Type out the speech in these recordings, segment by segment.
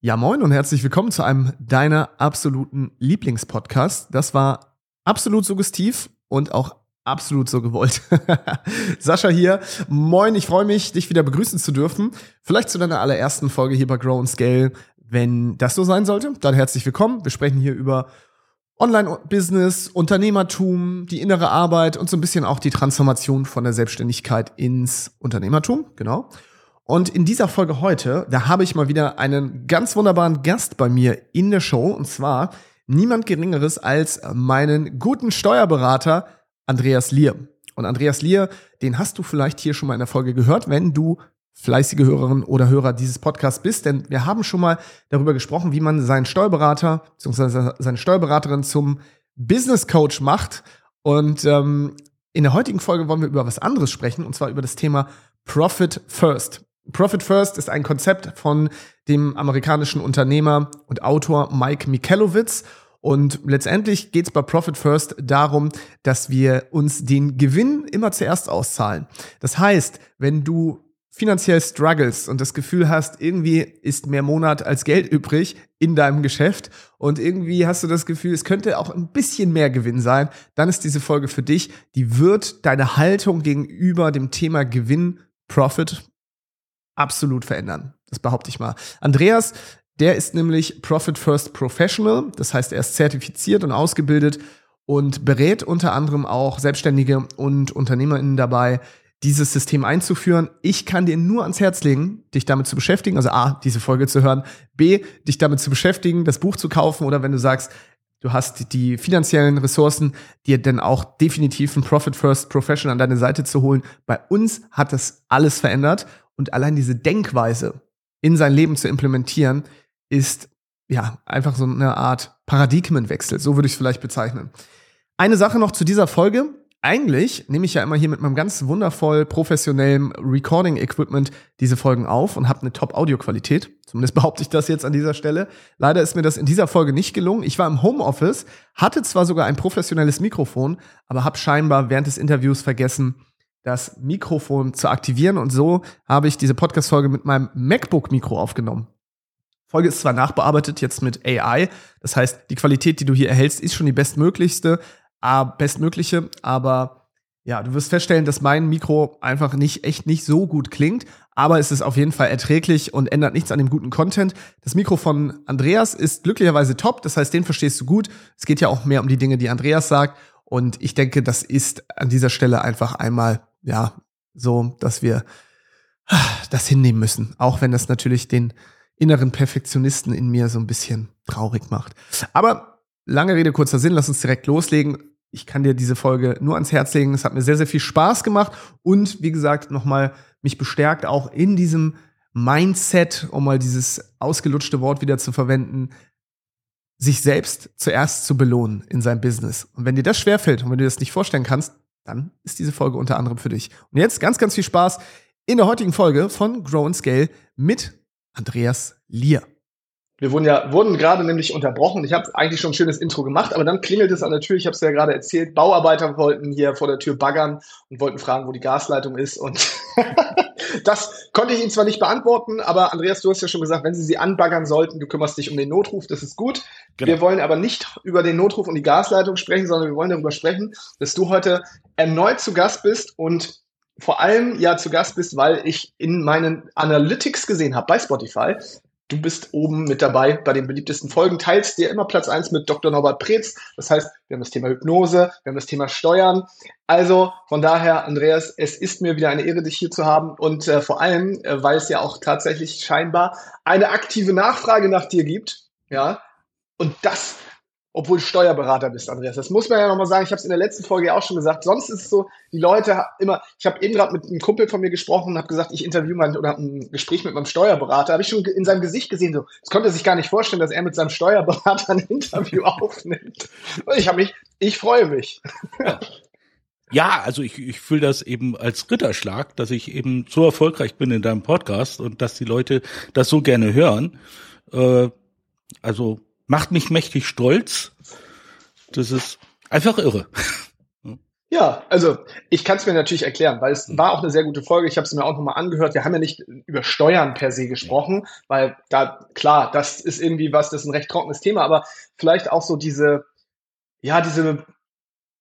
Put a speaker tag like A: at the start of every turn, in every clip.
A: Ja, moin und herzlich willkommen zu einem deiner absoluten Lieblingspodcast. Das war absolut suggestiv und auch absolut so gewollt. Sascha hier. Moin, ich freue mich, dich wieder begrüßen zu dürfen. Vielleicht zu deiner allerersten Folge hier bei Grow and Scale. Wenn das so sein sollte, dann herzlich willkommen. Wir sprechen hier über Online-Business, Unternehmertum, die innere Arbeit und so ein bisschen auch die Transformation von der Selbstständigkeit ins Unternehmertum. Genau. Und in dieser Folge heute, da habe ich mal wieder einen ganz wunderbaren Gast bei mir in der Show. Und zwar niemand Geringeres als meinen guten Steuerberater Andreas Lier. Und Andreas Lier, den hast du vielleicht hier schon mal in der Folge gehört, wenn du fleißige Hörerin oder Hörer dieses Podcasts bist, denn wir haben schon mal darüber gesprochen, wie man seinen Steuerberater bzw. seine Steuerberaterin zum Business Coach macht. Und ähm, in der heutigen Folge wollen wir über was anderes sprechen, und zwar über das Thema Profit First. Profit First ist ein Konzept von dem amerikanischen Unternehmer und Autor Mike Michalowicz. Und letztendlich geht es bei Profit First darum, dass wir uns den Gewinn immer zuerst auszahlen. Das heißt, wenn du finanziell struggles und das Gefühl hast, irgendwie ist mehr Monat als Geld übrig in deinem Geschäft und irgendwie hast du das Gefühl, es könnte auch ein bisschen mehr Gewinn sein, dann ist diese Folge für dich. Die wird deine Haltung gegenüber dem Thema Gewinn, Profit absolut verändern. Das behaupte ich mal. Andreas, der ist nämlich Profit First Professional. Das heißt, er ist zertifiziert und ausgebildet und berät unter anderem auch Selbstständige und UnternehmerInnen dabei, dieses System einzuführen. Ich kann dir nur ans Herz legen, dich damit zu beschäftigen, also A, diese Folge zu hören, B, dich damit zu beschäftigen, das Buch zu kaufen oder wenn du sagst, du hast die finanziellen Ressourcen, dir denn auch definitiv ein Profit First Professional an deine Seite zu holen. Bei uns hat das alles verändert und allein diese Denkweise in sein Leben zu implementieren, ist ja einfach so eine Art Paradigmenwechsel. So würde ich es vielleicht bezeichnen. Eine Sache noch zu dieser Folge. Eigentlich nehme ich ja immer hier mit meinem ganz wundervoll professionellen Recording-Equipment diese Folgen auf und habe eine Top-Audio-Qualität. Zumindest behaupte ich das jetzt an dieser Stelle. Leider ist mir das in dieser Folge nicht gelungen. Ich war im Homeoffice, hatte zwar sogar ein professionelles Mikrofon, aber habe scheinbar während des Interviews vergessen, das Mikrofon zu aktivieren. Und so habe ich diese Podcast-Folge mit meinem MacBook-Mikro aufgenommen. Folge ist zwar nachbearbeitet jetzt mit AI, das heißt, die Qualität, die du hier erhältst, ist schon die bestmöglichste, bestmögliche, aber ja, du wirst feststellen, dass mein Mikro einfach nicht echt nicht so gut klingt, aber es ist auf jeden Fall erträglich und ändert nichts an dem guten Content. Das Mikro von Andreas ist glücklicherweise top, das heißt, den verstehst du gut. Es geht ja auch mehr um die Dinge, die Andreas sagt und ich denke, das ist an dieser Stelle einfach einmal ja, so, dass wir das hinnehmen müssen. Auch wenn das natürlich den inneren Perfektionisten in mir so ein bisschen traurig macht. Aber lange Rede, kurzer Sinn, lass uns direkt loslegen. Ich kann dir diese Folge nur ans Herz legen. Es hat mir sehr, sehr viel Spaß gemacht und wie gesagt, nochmal mich bestärkt auch in diesem Mindset, um mal dieses ausgelutschte Wort wieder zu verwenden, sich selbst zuerst zu belohnen in seinem Business. Und wenn dir das schwerfällt und wenn du das nicht vorstellen kannst, dann ist diese Folge unter anderem für dich. Und jetzt ganz, ganz viel Spaß in der heutigen Folge von Grow and Scale mit Andreas Lier.
B: Wir wurden ja wurden gerade nämlich unterbrochen. Ich habe eigentlich schon ein schönes Intro gemacht, aber dann klingelt es an der Tür. Ich habe es ja gerade erzählt. Bauarbeiter wollten hier vor der Tür baggern und wollten fragen, wo die Gasleitung ist. Und das konnte ich Ihnen zwar nicht beantworten, aber Andreas, du hast ja schon gesagt, wenn Sie sie anbaggern sollten, du kümmerst dich um den Notruf, das ist gut. Genau. Wir wollen aber nicht über den Notruf und die Gasleitung sprechen, sondern wir wollen darüber sprechen, dass du heute erneut zu Gast bist und vor allem ja zu Gast bist, weil ich in meinen Analytics gesehen habe bei Spotify, du bist oben mit dabei bei den beliebtesten Folgen, teilst dir immer Platz eins mit Dr. Norbert Preetz. Das heißt, wir haben das Thema Hypnose, wir haben das Thema Steuern. Also von daher, Andreas, es ist mir wieder eine Ehre, dich hier zu haben und äh, vor allem, äh, weil es ja auch tatsächlich scheinbar eine aktive Nachfrage nach dir gibt. Ja, und das obwohl Steuerberater bist, Andreas. Das muss man ja nochmal sagen. Ich habe es in der letzten Folge auch schon gesagt. Sonst ist es so, die Leute immer, ich habe eben gerade mit einem Kumpel von mir gesprochen und habe gesagt, ich interview mal oder ein Gespräch mit meinem Steuerberater. Habe ich schon in seinem Gesicht gesehen, so, es konnte sich gar nicht vorstellen, dass er mit seinem Steuerberater ein Interview aufnimmt. Und ich habe mich, ich freue mich.
C: Ja, also ich, ich fühle das eben als Ritterschlag, dass ich eben so erfolgreich bin in deinem Podcast und dass die Leute das so gerne hören. Äh, also macht mich mächtig stolz. Das ist einfach irre.
B: Ja, also ich kann es mir natürlich erklären, weil es war auch eine sehr gute Folge. Ich habe es mir auch nochmal angehört. Wir haben ja nicht über Steuern per se gesprochen, weil da, klar, das ist irgendwie was, das ist ein recht trockenes Thema, aber vielleicht auch so diese, ja, diese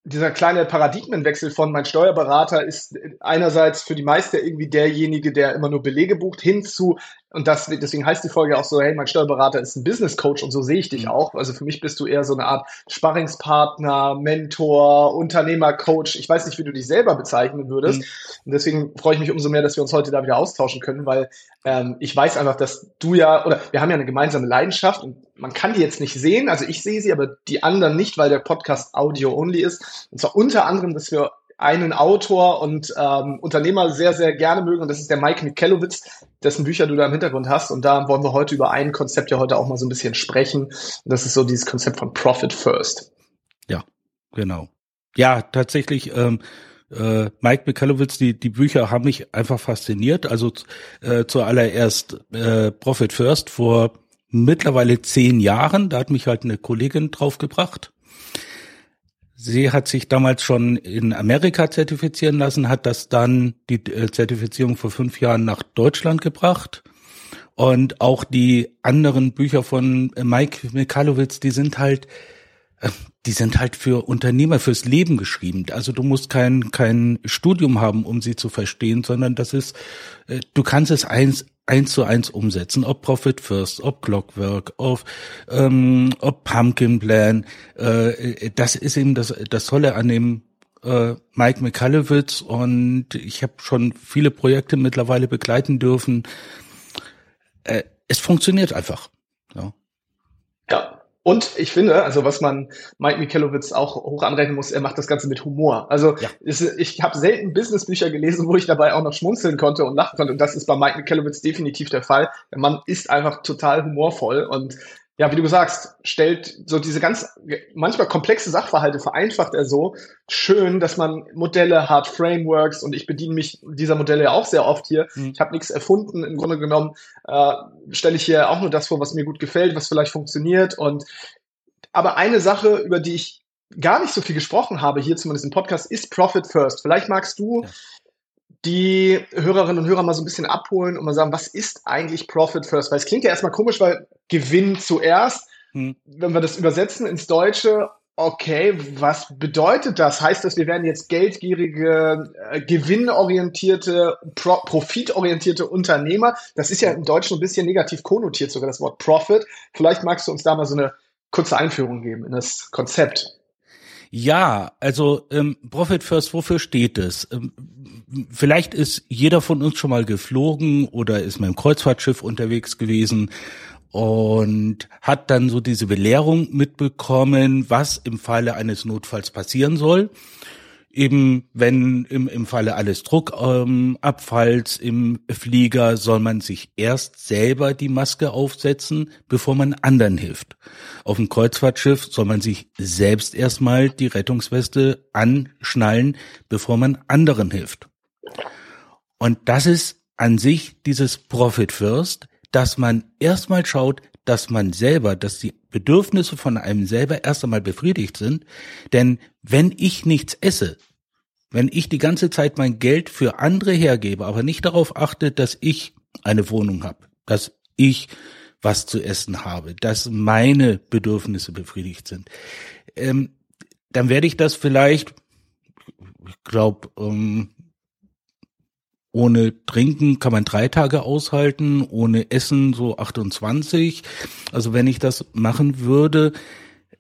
B: dieser kleine Paradigmenwechsel von mein Steuerberater ist einerseits für die meisten irgendwie derjenige, der immer nur Belege bucht, hin zu, und das, deswegen heißt die Folge auch so, hey, mein Steuerberater ist ein Business Coach und so sehe ich dich mhm. auch. Also für mich bist du eher so eine Art Sparringspartner, Mentor, Unternehmer, Coach. Ich weiß nicht, wie du dich selber bezeichnen würdest. Mhm. Und deswegen freue ich mich umso mehr, dass wir uns heute da wieder austauschen können, weil ähm, ich weiß einfach, dass du ja, oder wir haben ja eine gemeinsame Leidenschaft und man kann die jetzt nicht sehen, also ich sehe sie, aber die anderen nicht, weil der Podcast Audio-only ist. Und zwar unter anderem, dass wir einen Autor und ähm, Unternehmer sehr, sehr gerne mögen und das ist der Mike Mikelowitz, dessen Bücher du da im Hintergrund hast und da wollen wir heute über ein Konzept ja heute auch mal so ein bisschen sprechen und das ist so dieses Konzept von Profit First.
C: Ja, genau. Ja, tatsächlich, ähm, äh, Mike Mikalowitz, die, die Bücher haben mich einfach fasziniert. Also äh, zuallererst äh, Profit First vor mittlerweile zehn Jahren, da hat mich halt eine Kollegin draufgebracht. Sie hat sich damals schon in Amerika zertifizieren lassen, hat das dann die äh, Zertifizierung vor fünf Jahren nach Deutschland gebracht. Und auch die anderen Bücher von Mike Mikalowitz, die sind halt, äh, die sind halt für Unternehmer, fürs Leben geschrieben. Also du musst kein, kein Studium haben, um sie zu verstehen, sondern das ist, äh, du kannst es eins, eins zu eins umsetzen, ob Profit First, ob Clockwork, ob, ähm, ob Pumpkin Plan. Äh, das ist eben das, das Tolle an dem äh, Mike McCallowitz und ich habe schon viele Projekte mittlerweile begleiten dürfen. Äh, es funktioniert einfach. Ja.
B: ja. Und ich finde, also was man Mike Michalowitz auch hoch anrechnen muss, er macht das Ganze mit Humor. Also ja. ist, ich habe selten Businessbücher gelesen, wo ich dabei auch noch schmunzeln konnte und lachen konnte. Und das ist bei Mike Michalowitz definitiv der Fall. Der Mann ist einfach total humorvoll und ja, wie du sagst, stellt so diese ganz manchmal komplexe Sachverhalte vereinfacht er so schön, dass man Modelle hat, Frameworks und ich bediene mich dieser Modelle ja auch sehr oft hier. Mhm. Ich habe nichts erfunden. Im Grunde genommen äh, stelle ich hier auch nur das vor, was mir gut gefällt, was vielleicht funktioniert. Und aber eine Sache, über die ich gar nicht so viel gesprochen habe, hier zumindest im Podcast, ist Profit First. Vielleicht magst du ja die Hörerinnen und Hörer mal so ein bisschen abholen und mal sagen, was ist eigentlich Profit First? Weil es klingt ja erstmal komisch, weil Gewinn zuerst. Hm. Wenn wir das übersetzen ins Deutsche, okay, was bedeutet das? Heißt das, wir werden jetzt geldgierige, äh, gewinnorientierte, pro profitorientierte Unternehmer? Das ist ja im Deutschen ein bisschen negativ konnotiert, sogar das Wort Profit. Vielleicht magst du uns da mal so eine kurze Einführung geben in das Konzept.
C: Ja, also ähm, Profit First, wofür steht es? Ähm, vielleicht ist jeder von uns schon mal geflogen oder ist mit dem Kreuzfahrtschiff unterwegs gewesen und hat dann so diese Belehrung mitbekommen, was im Falle eines Notfalls passieren soll eben wenn im, im Falle alles Druckabfalls ähm, im Flieger soll man sich erst selber die Maske aufsetzen, bevor man anderen hilft. Auf dem Kreuzfahrtschiff soll man sich selbst erstmal die Rettungsweste anschnallen, bevor man anderen hilft. Und das ist an sich dieses Profit First, dass man erstmal schaut, dass man selber, dass die Bedürfnisse von einem selber erst einmal befriedigt sind. Denn wenn ich nichts esse, wenn ich die ganze Zeit mein Geld für andere hergebe, aber nicht darauf achte, dass ich eine Wohnung habe, dass ich was zu essen habe, dass meine Bedürfnisse befriedigt sind, ähm, dann werde ich das vielleicht, ich glaube, ähm, ohne Trinken kann man drei Tage aushalten, ohne Essen so 28. Also wenn ich das machen würde,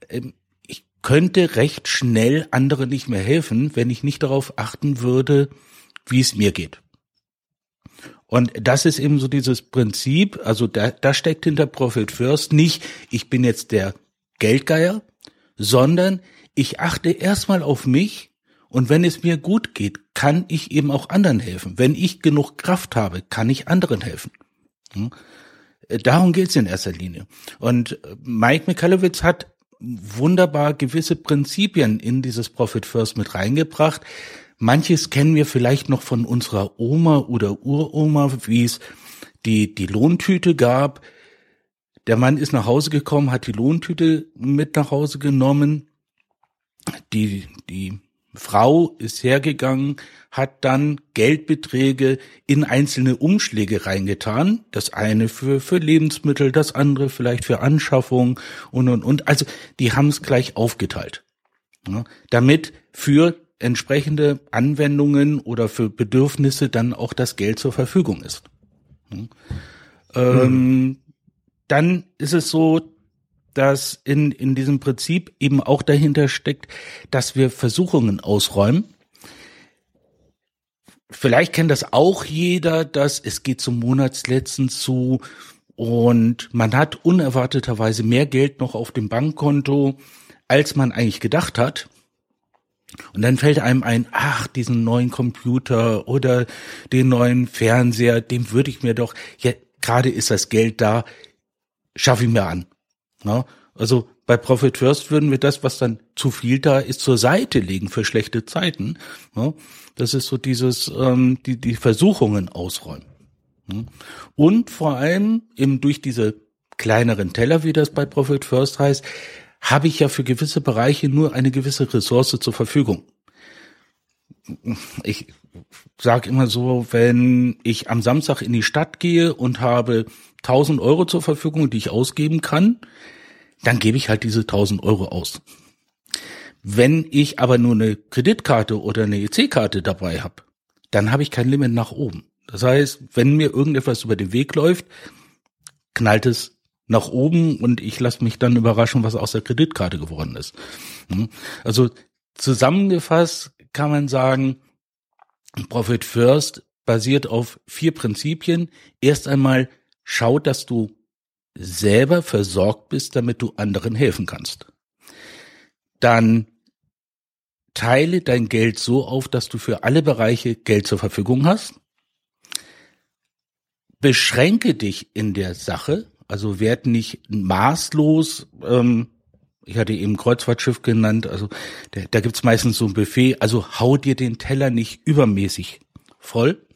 C: ähm, ich könnte recht schnell andere nicht mehr helfen, wenn ich nicht darauf achten würde, wie es mir geht. Und das ist eben so dieses Prinzip, also da, da steckt hinter Profit First nicht, ich bin jetzt der Geldgeier, sondern ich achte erstmal auf mich und wenn es mir gut geht, kann ich eben auch anderen helfen. Wenn ich genug Kraft habe, kann ich anderen helfen. Hm? Darum geht's in erster Linie. Und Mike Mikalowitz hat wunderbar gewisse Prinzipien in dieses Profit First mit reingebracht. Manches kennen wir vielleicht noch von unserer Oma oder Uroma, wie es die, die Lohntüte gab. Der Mann ist nach Hause gekommen, hat die Lohntüte mit nach Hause genommen. Die, die Frau ist hergegangen, hat dann Geldbeträge in einzelne Umschläge reingetan. Das eine für, für Lebensmittel, das andere vielleicht für Anschaffung und, und, und. Also die haben es gleich aufgeteilt. Ja, damit für entsprechende Anwendungen oder für Bedürfnisse dann auch das Geld zur Verfügung ist. Ja. Ähm, Dann ist es so, dass in, in diesem Prinzip eben auch dahinter steckt, dass wir Versuchungen ausräumen. Vielleicht kennt das auch jeder, dass es geht zum Monatsletzten zu und man hat unerwarteterweise mehr Geld noch auf dem Bankkonto, als man eigentlich gedacht hat. Und dann fällt einem ein, ach, diesen neuen Computer oder den neuen Fernseher, dem würde ich mir doch, ja, gerade ist das Geld da, schaffe ich mir an. Ja, also bei Profit First würden wir das, was dann zu viel da ist, zur Seite legen für schlechte Zeiten. Ja, das ist so dieses, ähm, die, die Versuchungen ausräumen. Ja, und vor allem eben durch diese kleineren Teller, wie das bei Profit First heißt, habe ich ja für gewisse Bereiche nur eine gewisse Ressource zur Verfügung. Ich sage immer so, wenn ich am Samstag in die Stadt gehe und habe 1000 Euro zur Verfügung, die ich ausgeben kann, dann gebe ich halt diese 1000 Euro aus. Wenn ich aber nur eine Kreditkarte oder eine EC-Karte dabei habe, dann habe ich kein Limit nach oben. Das heißt, wenn mir irgendetwas über den Weg läuft, knallt es nach oben und ich lasse mich dann überraschen, was aus der Kreditkarte geworden ist. Hm? Also zusammengefasst kann man sagen, Profit First basiert auf vier Prinzipien. Erst einmal schau, dass du selber versorgt bist, damit du anderen helfen kannst. Dann teile dein Geld so auf, dass du für alle Bereiche Geld zur Verfügung hast. Beschränke dich in der Sache, also werd nicht maßlos. Ähm, ich hatte eben Kreuzfahrtschiff genannt, also da, da gibt's meistens so ein Buffet. Also hau dir den Teller nicht übermäßig voll.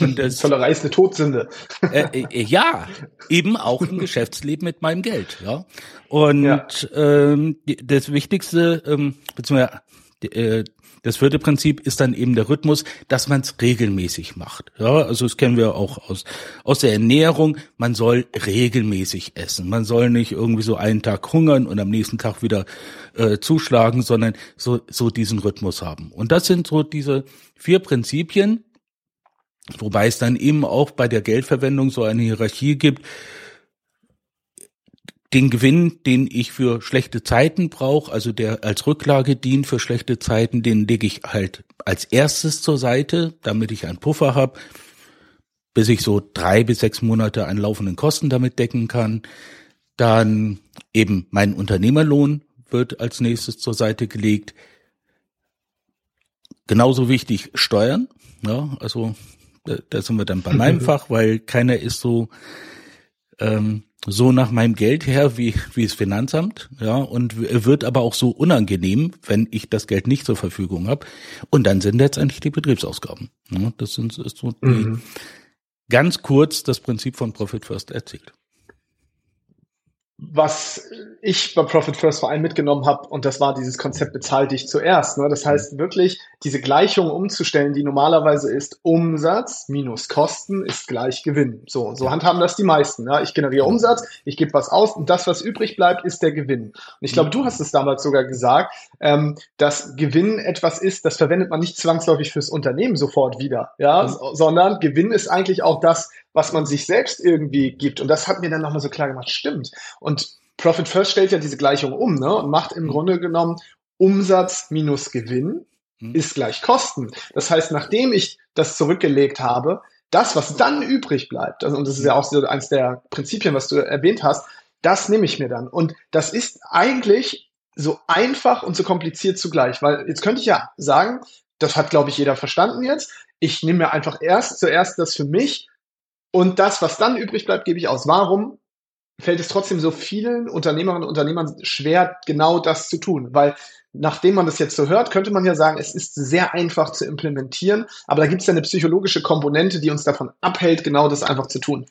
B: Und das, Zollerei ist eine Todsünde.
C: Äh, äh, ja, eben auch im Geschäftsleben mit meinem Geld. Ja. Und ja. Ähm, das Wichtigste, ähm, beziehungsweise äh, das vierte Prinzip ist dann eben der Rhythmus, dass man es regelmäßig macht. Ja, also das kennen wir auch aus aus der Ernährung. Man soll regelmäßig essen. Man soll nicht irgendwie so einen Tag hungern und am nächsten Tag wieder äh, zuschlagen, sondern so so diesen Rhythmus haben. Und das sind so diese vier Prinzipien, Wobei es dann eben auch bei der Geldverwendung so eine Hierarchie gibt. Den Gewinn, den ich für schlechte Zeiten brauche, also der als Rücklage dient für schlechte Zeiten, den lege ich halt als erstes zur Seite, damit ich einen Puffer habe, bis ich so drei bis sechs Monate an laufenden Kosten damit decken kann. Dann eben mein Unternehmerlohn wird als nächstes zur Seite gelegt. Genauso wichtig Steuern. Ja, also da sind wir dann bei meinem Fach, weil keiner ist so ähm, so nach meinem Geld her wie wie das Finanzamt, ja, und wird aber auch so unangenehm, wenn ich das Geld nicht zur Verfügung habe. Und dann sind letztendlich die Betriebsausgaben. Ja, das sind ist so die, mhm. ganz kurz das Prinzip von Profit First erzählt
B: was ich bei Profit First vor allem mitgenommen habe, und das war dieses Konzept bezahl dich zuerst. Ne? Das heißt wirklich, diese Gleichung umzustellen, die normalerweise ist Umsatz minus Kosten ist gleich Gewinn. So, so handhaben das die meisten. Ja? Ich generiere Umsatz, ich gebe was aus und das, was übrig bleibt, ist der Gewinn. Und ich glaube, du hast es damals sogar gesagt, ähm, dass Gewinn etwas ist, das verwendet man nicht zwangsläufig fürs Unternehmen sofort wieder, ja, mhm. sondern Gewinn ist eigentlich auch das, was man sich selbst irgendwie gibt. Und das hat mir dann nochmal so klar gemacht, stimmt. Und Profit First stellt ja diese Gleichung um ne, und macht im mhm. Grunde genommen Umsatz minus Gewinn mhm. ist gleich Kosten. Das heißt, nachdem ich das zurückgelegt habe, das, was dann übrig bleibt, also, und das ist ja auch so eins der Prinzipien, was du erwähnt hast, das nehme ich mir dann. Und das ist eigentlich so einfach und so kompliziert zugleich, weil jetzt könnte ich ja sagen, das hat, glaube ich, jeder verstanden jetzt. Ich nehme mir einfach erst zuerst das für mich und das, was dann übrig bleibt, gebe ich aus. Warum fällt es trotzdem so vielen Unternehmerinnen und Unternehmern schwer, genau das zu tun? Weil nachdem man das jetzt so hört, könnte man ja sagen, es ist sehr einfach zu implementieren, aber da gibt es ja eine psychologische Komponente, die uns davon abhält, genau das einfach zu tun.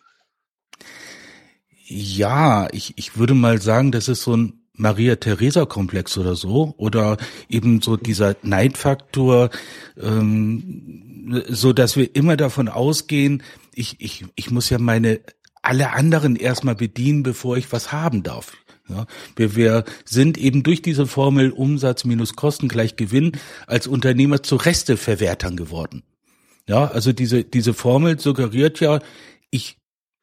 C: Ja, ich, ich würde mal sagen, das ist so ein Maria-Theresa-Komplex oder so oder eben so dieser Neidfaktor, ähm, so dass wir immer davon ausgehen, ich, ich, ich muss ja meine alle anderen erstmal bedienen, bevor ich was haben darf. Ja, wir, wir sind eben durch diese Formel Umsatz minus Kosten gleich Gewinn als Unternehmer zu Resteverwertern geworden. Ja, also diese, diese Formel suggeriert ja, ich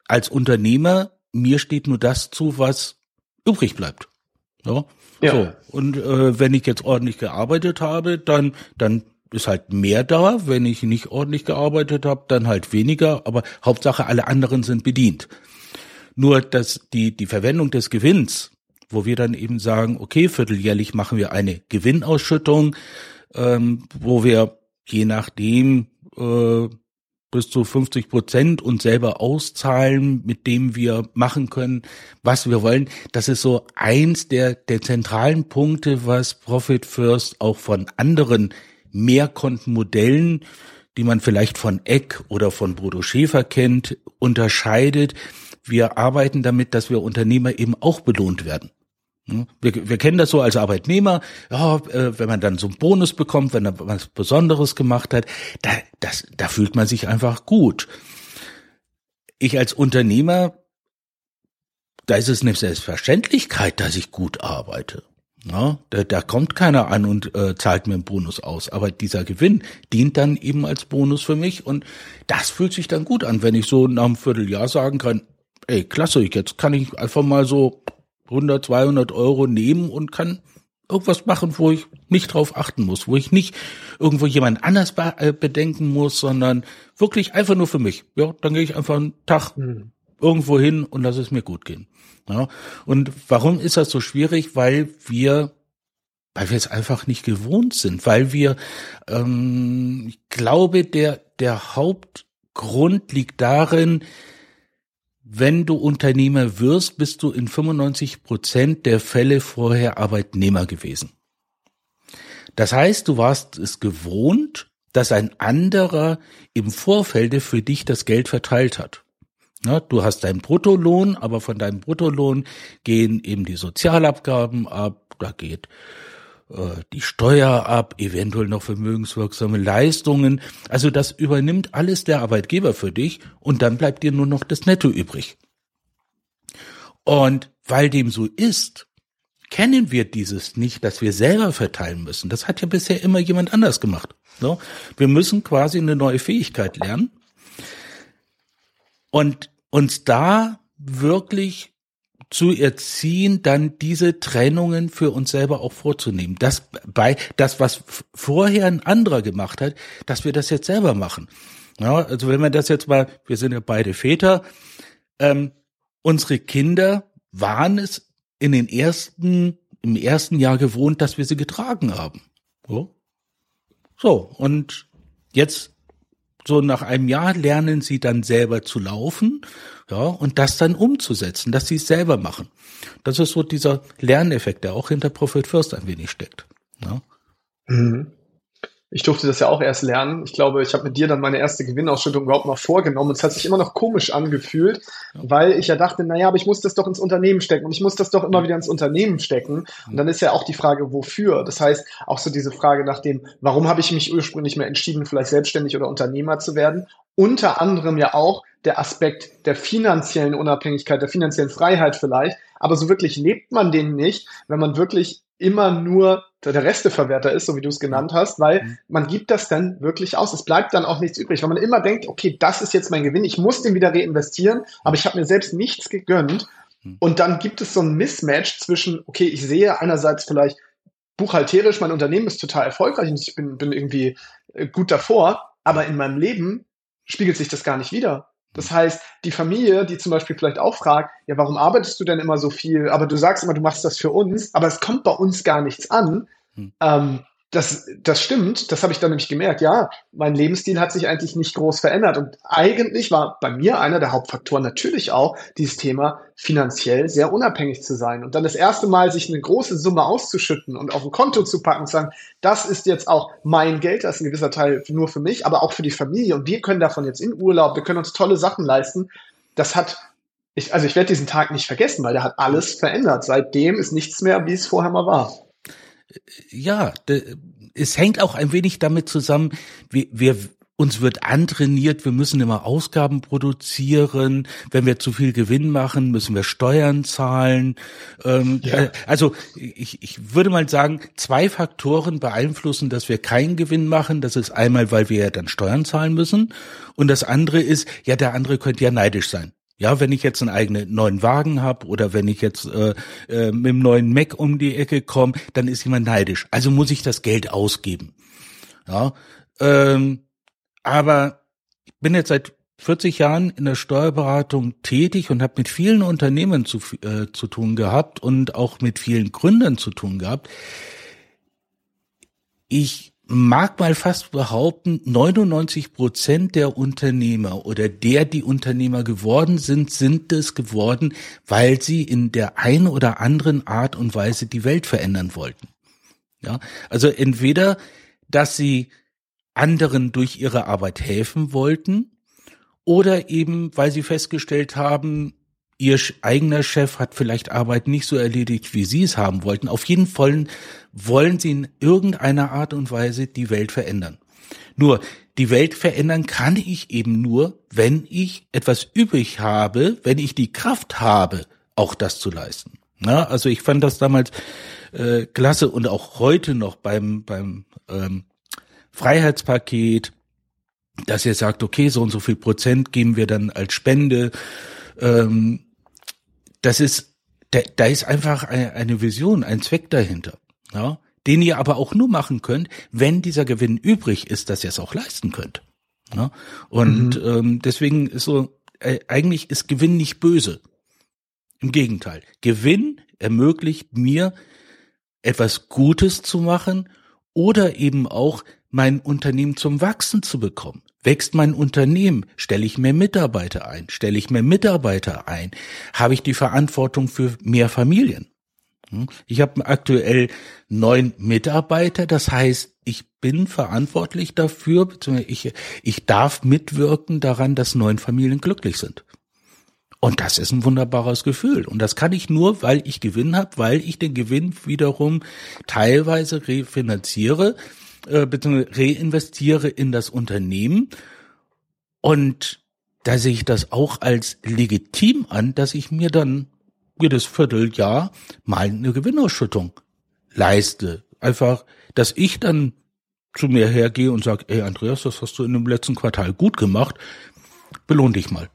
C: als Unternehmer, mir steht nur das zu, was übrig bleibt. Ja. ja. So. Und äh, wenn ich jetzt ordentlich gearbeitet habe, dann, dann ist halt mehr da. Wenn ich nicht ordentlich gearbeitet habe, dann halt weniger. Aber Hauptsache, alle anderen sind bedient. Nur, dass die, die Verwendung des Gewinns, wo wir dann eben sagen, okay, vierteljährlich machen wir eine Gewinnausschüttung, ähm, wo wir je nachdem äh, bis zu 50 Prozent uns selber auszahlen, mit dem wir machen können, was wir wollen. Das ist so eins der, der zentralen Punkte, was Profit First auch von anderen Mehrkontenmodellen, die man vielleicht von Eck oder von Bodo Schäfer kennt, unterscheidet. Wir arbeiten damit, dass wir Unternehmer eben auch belohnt werden. Hm? Wir, wir kennen das so als Arbeitnehmer, ja, äh, wenn man dann so einen Bonus bekommt, wenn er was Besonderes gemacht hat, da, das, da fühlt man sich einfach gut. Ich als Unternehmer, da ist es eine Selbstverständlichkeit, dass ich gut arbeite. Ja, da, da kommt keiner an und äh, zahlt mir einen Bonus aus. Aber dieser Gewinn dient dann eben als Bonus für mich und das fühlt sich dann gut an, wenn ich so nach einem Vierteljahr sagen kann, ey, klasse, jetzt kann ich einfach mal so 100, 200 Euro nehmen und kann irgendwas machen, wo ich nicht drauf achten muss, wo ich nicht irgendwo jemand anders äh, bedenken muss, sondern wirklich einfach nur für mich. Ja, dann gehe ich einfach einen Tag mhm. irgendwo hin und lasse es mir gut gehen. Ja, und warum ist das so schwierig? Weil wir weil wir es einfach nicht gewohnt sind, weil wir, ähm, ich glaube, der, der Hauptgrund liegt darin, wenn du Unternehmer wirst, bist du in 95 Prozent der Fälle vorher Arbeitnehmer gewesen. Das heißt, du warst es gewohnt, dass ein anderer im Vorfelde für dich das Geld verteilt hat. Ja, du hast deinen Bruttolohn, aber von deinem Bruttolohn gehen eben die Sozialabgaben ab, da geht die Steuer ab, eventuell noch vermögenswirksame Leistungen. Also das übernimmt alles der Arbeitgeber für dich und dann bleibt dir nur noch das Netto übrig. Und weil dem so ist, kennen wir dieses nicht, dass wir selber verteilen müssen. Das hat ja bisher immer jemand anders gemacht. So, wir müssen quasi eine neue Fähigkeit lernen und uns da wirklich zu erziehen, dann diese Trennungen für uns selber auch vorzunehmen. Das bei das, was vorher ein anderer gemacht hat, dass wir das jetzt selber machen. Ja, also wenn wir das jetzt mal, wir sind ja beide Väter, ähm, unsere Kinder waren es in den ersten, im ersten Jahr gewohnt, dass wir sie getragen haben. So, so und jetzt so nach einem Jahr lernen sie dann selber zu laufen, ja, und das dann umzusetzen, dass sie es selber machen. Das ist so dieser Lerneffekt, der auch hinter Profit First ein wenig steckt. Ja.
B: Mhm. Ich durfte das ja auch erst lernen. Ich glaube, ich habe mit dir dann meine erste Gewinnausschüttung überhaupt mal vorgenommen. Es hat sich immer noch komisch angefühlt, weil ich ja dachte, naja, aber ich muss das doch ins Unternehmen stecken und ich muss das doch immer wieder ins Unternehmen stecken. Und dann ist ja auch die Frage, wofür? Das heißt, auch so diese Frage nach dem, warum habe ich mich ursprünglich mehr entschieden, vielleicht selbstständig oder Unternehmer zu werden? Unter anderem ja auch der Aspekt der finanziellen Unabhängigkeit, der finanziellen Freiheit vielleicht. Aber so wirklich lebt man den nicht, wenn man wirklich immer nur der Resteverwerter ist, so wie du es genannt hast, weil mhm. man gibt das dann wirklich aus. Es bleibt dann auch nichts übrig, weil man immer denkt, okay, das ist jetzt mein Gewinn, ich muss den wieder reinvestieren, aber ich habe mir selbst nichts gegönnt. Mhm. Und dann gibt es so ein Mismatch zwischen, okay, ich sehe einerseits vielleicht buchhalterisch, mein Unternehmen ist total erfolgreich und ich bin, bin irgendwie äh, gut davor, aber in meinem Leben spiegelt sich das gar nicht wieder. Das heißt, die Familie, die zum Beispiel vielleicht auch fragt, ja, warum arbeitest du denn immer so viel? Aber du sagst immer, du machst das für uns, aber es kommt bei uns gar nichts an. Hm. Ähm, das, das stimmt, das habe ich dann nämlich gemerkt. Ja, mein Lebensstil hat sich eigentlich nicht groß verändert. Und eigentlich war bei mir einer der Hauptfaktoren natürlich auch dieses Thema, finanziell sehr unabhängig zu sein. Und dann das erste Mal sich eine große Summe auszuschütten und auf ein Konto zu packen und sagen, das ist jetzt auch mein Geld, das ist ein gewisser Teil nur für mich, aber auch für die Familie. Und wir können davon jetzt in Urlaub, wir können uns tolle Sachen leisten. Das hat ich, also ich werde diesen Tag nicht vergessen, weil der hat alles verändert. Seitdem ist nichts mehr, wie es vorher mal war.
C: Ja, es hängt auch ein wenig damit zusammen, wir, wir uns wird antrainiert, wir müssen immer Ausgaben produzieren. Wenn wir zu viel Gewinn machen, müssen wir Steuern zahlen. Ähm, ja. Äh, also ich, ich würde mal sagen, zwei Faktoren beeinflussen, dass wir keinen Gewinn machen. Das ist einmal, weil wir ja dann Steuern zahlen müssen. Und das andere ist, ja, der andere könnte ja neidisch sein. Ja, wenn ich jetzt einen eigenen neuen Wagen habe oder wenn ich jetzt äh, äh, mit dem neuen Mac um die Ecke komme, dann ist jemand neidisch. Also muss ich das Geld ausgeben. Ja, ähm, aber ich bin jetzt seit 40 Jahren in der Steuerberatung tätig und habe mit vielen Unternehmen zu, äh, zu tun gehabt und auch mit vielen Gründern zu tun gehabt. Ich mag mal fast behaupten, 99 Prozent der Unternehmer oder der, die Unternehmer geworden sind, sind es geworden, weil sie in der einen oder anderen Art und Weise die Welt verändern wollten. Ja, also entweder, dass sie anderen durch ihre Arbeit helfen wollten oder eben, weil sie festgestellt haben, ihr eigener Chef hat vielleicht Arbeit nicht so erledigt, wie sie es haben wollten. Auf jeden Fall wollen sie in irgendeiner Art und Weise die Welt verändern. Nur, die Welt verändern kann ich eben nur, wenn ich etwas übrig habe, wenn ich die Kraft habe, auch das zu leisten. Ja, also ich fand das damals äh, klasse und auch heute noch beim, beim ähm, Freiheitspaket, dass ihr sagt, okay, so und so viel Prozent geben wir dann als Spende. Ähm, das ist, da, da ist einfach eine, eine Vision, ein Zweck dahinter, ja, den ihr aber auch nur machen könnt, wenn dieser Gewinn übrig ist, dass ihr es auch leisten könnt. Ja? Und mhm. ähm, deswegen ist so, äh, eigentlich ist Gewinn nicht böse. Im Gegenteil, Gewinn ermöglicht mir, etwas Gutes zu machen oder eben auch mein Unternehmen zum Wachsen zu bekommen. Wächst mein Unternehmen? Stelle ich mehr Mitarbeiter ein? Stelle ich mehr Mitarbeiter ein? Habe ich die Verantwortung für mehr Familien? Hm? Ich habe aktuell neun Mitarbeiter, das heißt, ich bin verantwortlich dafür, beziehungsweise ich, ich darf mitwirken daran, dass neun Familien glücklich sind. Und das ist ein wunderbares Gefühl. Und das kann ich nur, weil ich Gewinn habe, weil ich den Gewinn wiederum teilweise refinanziere, äh, beziehungsweise reinvestiere in das Unternehmen. Und da sehe ich das auch als legitim an, dass ich mir dann jedes Vierteljahr mal eine Gewinnausschüttung leiste. Einfach, dass ich dann zu mir hergehe und sage, ey Andreas, das hast du in dem letzten Quartal gut gemacht, belohn dich mal.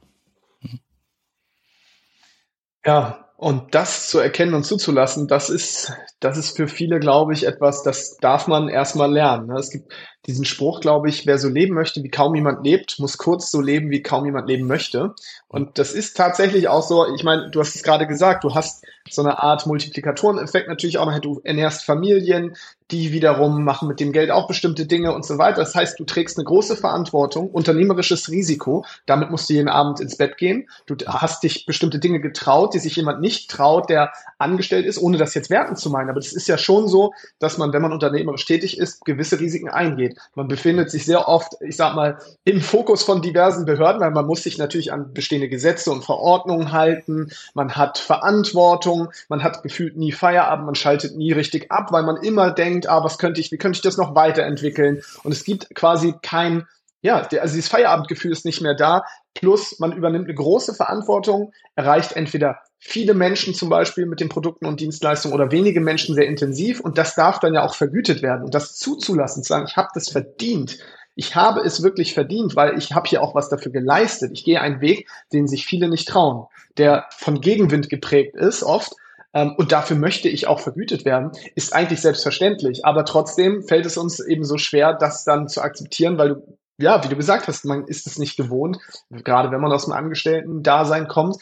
B: Ja, und das zu erkennen und zuzulassen, das ist, das ist für viele, glaube ich, etwas, das darf man erstmal lernen. Ne? Es gibt diesen Spruch, glaube ich, wer so leben möchte, wie kaum jemand lebt, muss kurz so leben, wie kaum jemand leben möchte. Und das ist tatsächlich auch so, ich meine, du hast es gerade gesagt, du hast so eine Art Multiplikatoreneffekt natürlich auch noch, du ernährst Familien, die wiederum machen mit dem Geld auch bestimmte Dinge und so weiter. Das heißt, du trägst eine große Verantwortung, unternehmerisches Risiko. Damit musst du jeden Abend ins Bett gehen. Du hast dich bestimmte Dinge getraut, die sich jemand nicht traut, der angestellt ist, ohne das jetzt werten zu meinen. Aber das ist ja schon so, dass man, wenn man unternehmerisch tätig ist, gewisse Risiken eingeht. Man befindet sich sehr oft, ich sag mal, im Fokus von diversen Behörden, weil man muss sich natürlich an bestehende Gesetze und Verordnungen halten. Man hat Verantwortung. Man hat gefühlt nie Feierabend. Man schaltet nie richtig ab, weil man immer denkt, denkt, ah, was könnte ich, wie könnte ich das noch weiterentwickeln? Und es gibt quasi kein, ja, also dieses Feierabendgefühl ist nicht mehr da. Plus, man übernimmt eine große Verantwortung, erreicht entweder viele Menschen zum Beispiel mit den Produkten und Dienstleistungen oder wenige Menschen sehr intensiv und das darf dann ja auch vergütet werden und das zuzulassen, zu sagen, ich habe das verdient, ich habe es wirklich verdient, weil ich habe hier auch was dafür geleistet. Ich gehe einen Weg, den sich viele nicht trauen, der von Gegenwind geprägt ist oft ähm, und dafür möchte ich auch vergütet werden, ist eigentlich selbstverständlich. Aber trotzdem fällt es uns eben so schwer, das dann zu akzeptieren, weil du, ja, wie du gesagt hast, man ist es nicht gewohnt, gerade wenn man aus dem Angestellten-Dasein kommt.